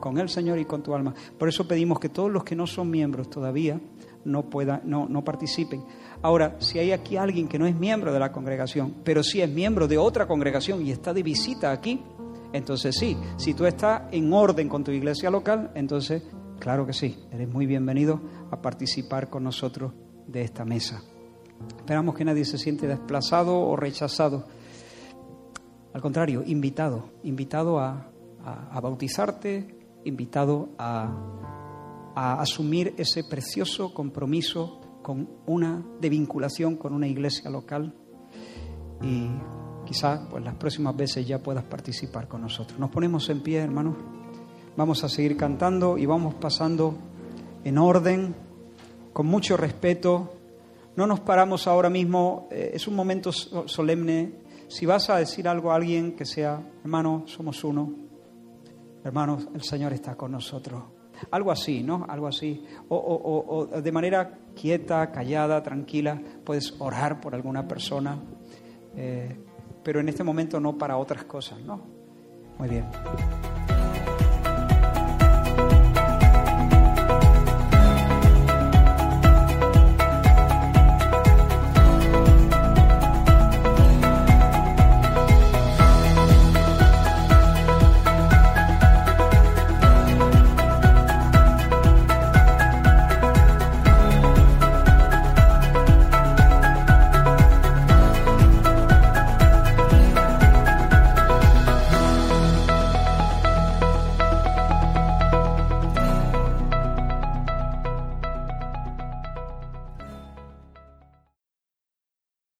con el Señor y con tu alma. Por eso pedimos que todos los que no son miembros todavía no, puedan, no, no participen. Ahora, si hay aquí alguien que no es miembro de la congregación, pero sí es miembro de otra congregación y está de visita aquí, entonces sí, si tú estás en orden con tu iglesia local, entonces claro que sí, eres muy bienvenido a participar con nosotros de esta mesa. Esperamos que nadie se siente desplazado o rechazado. Al contrario, invitado, invitado a, a- a bautizarte, invitado a, a asumir ese precioso compromiso con una de vinculación con una iglesia local y quizás pues las próximas veces ya puedas participar con nosotros. Nos ponemos en pie, hermanos. Vamos a seguir cantando y vamos pasando en orden, con mucho respeto. No nos paramos ahora mismo, eh, es un momento so- solemne. Si vas a decir algo a alguien que sea, hermano, somos uno, hermanos, el Señor está con nosotros. Algo así, ¿no? Algo así. O, o- o- de manera quieta, callada, tranquila, puedes orar por alguna persona, eh, pero en este momento no para otras cosas, ¿no? Muy bien.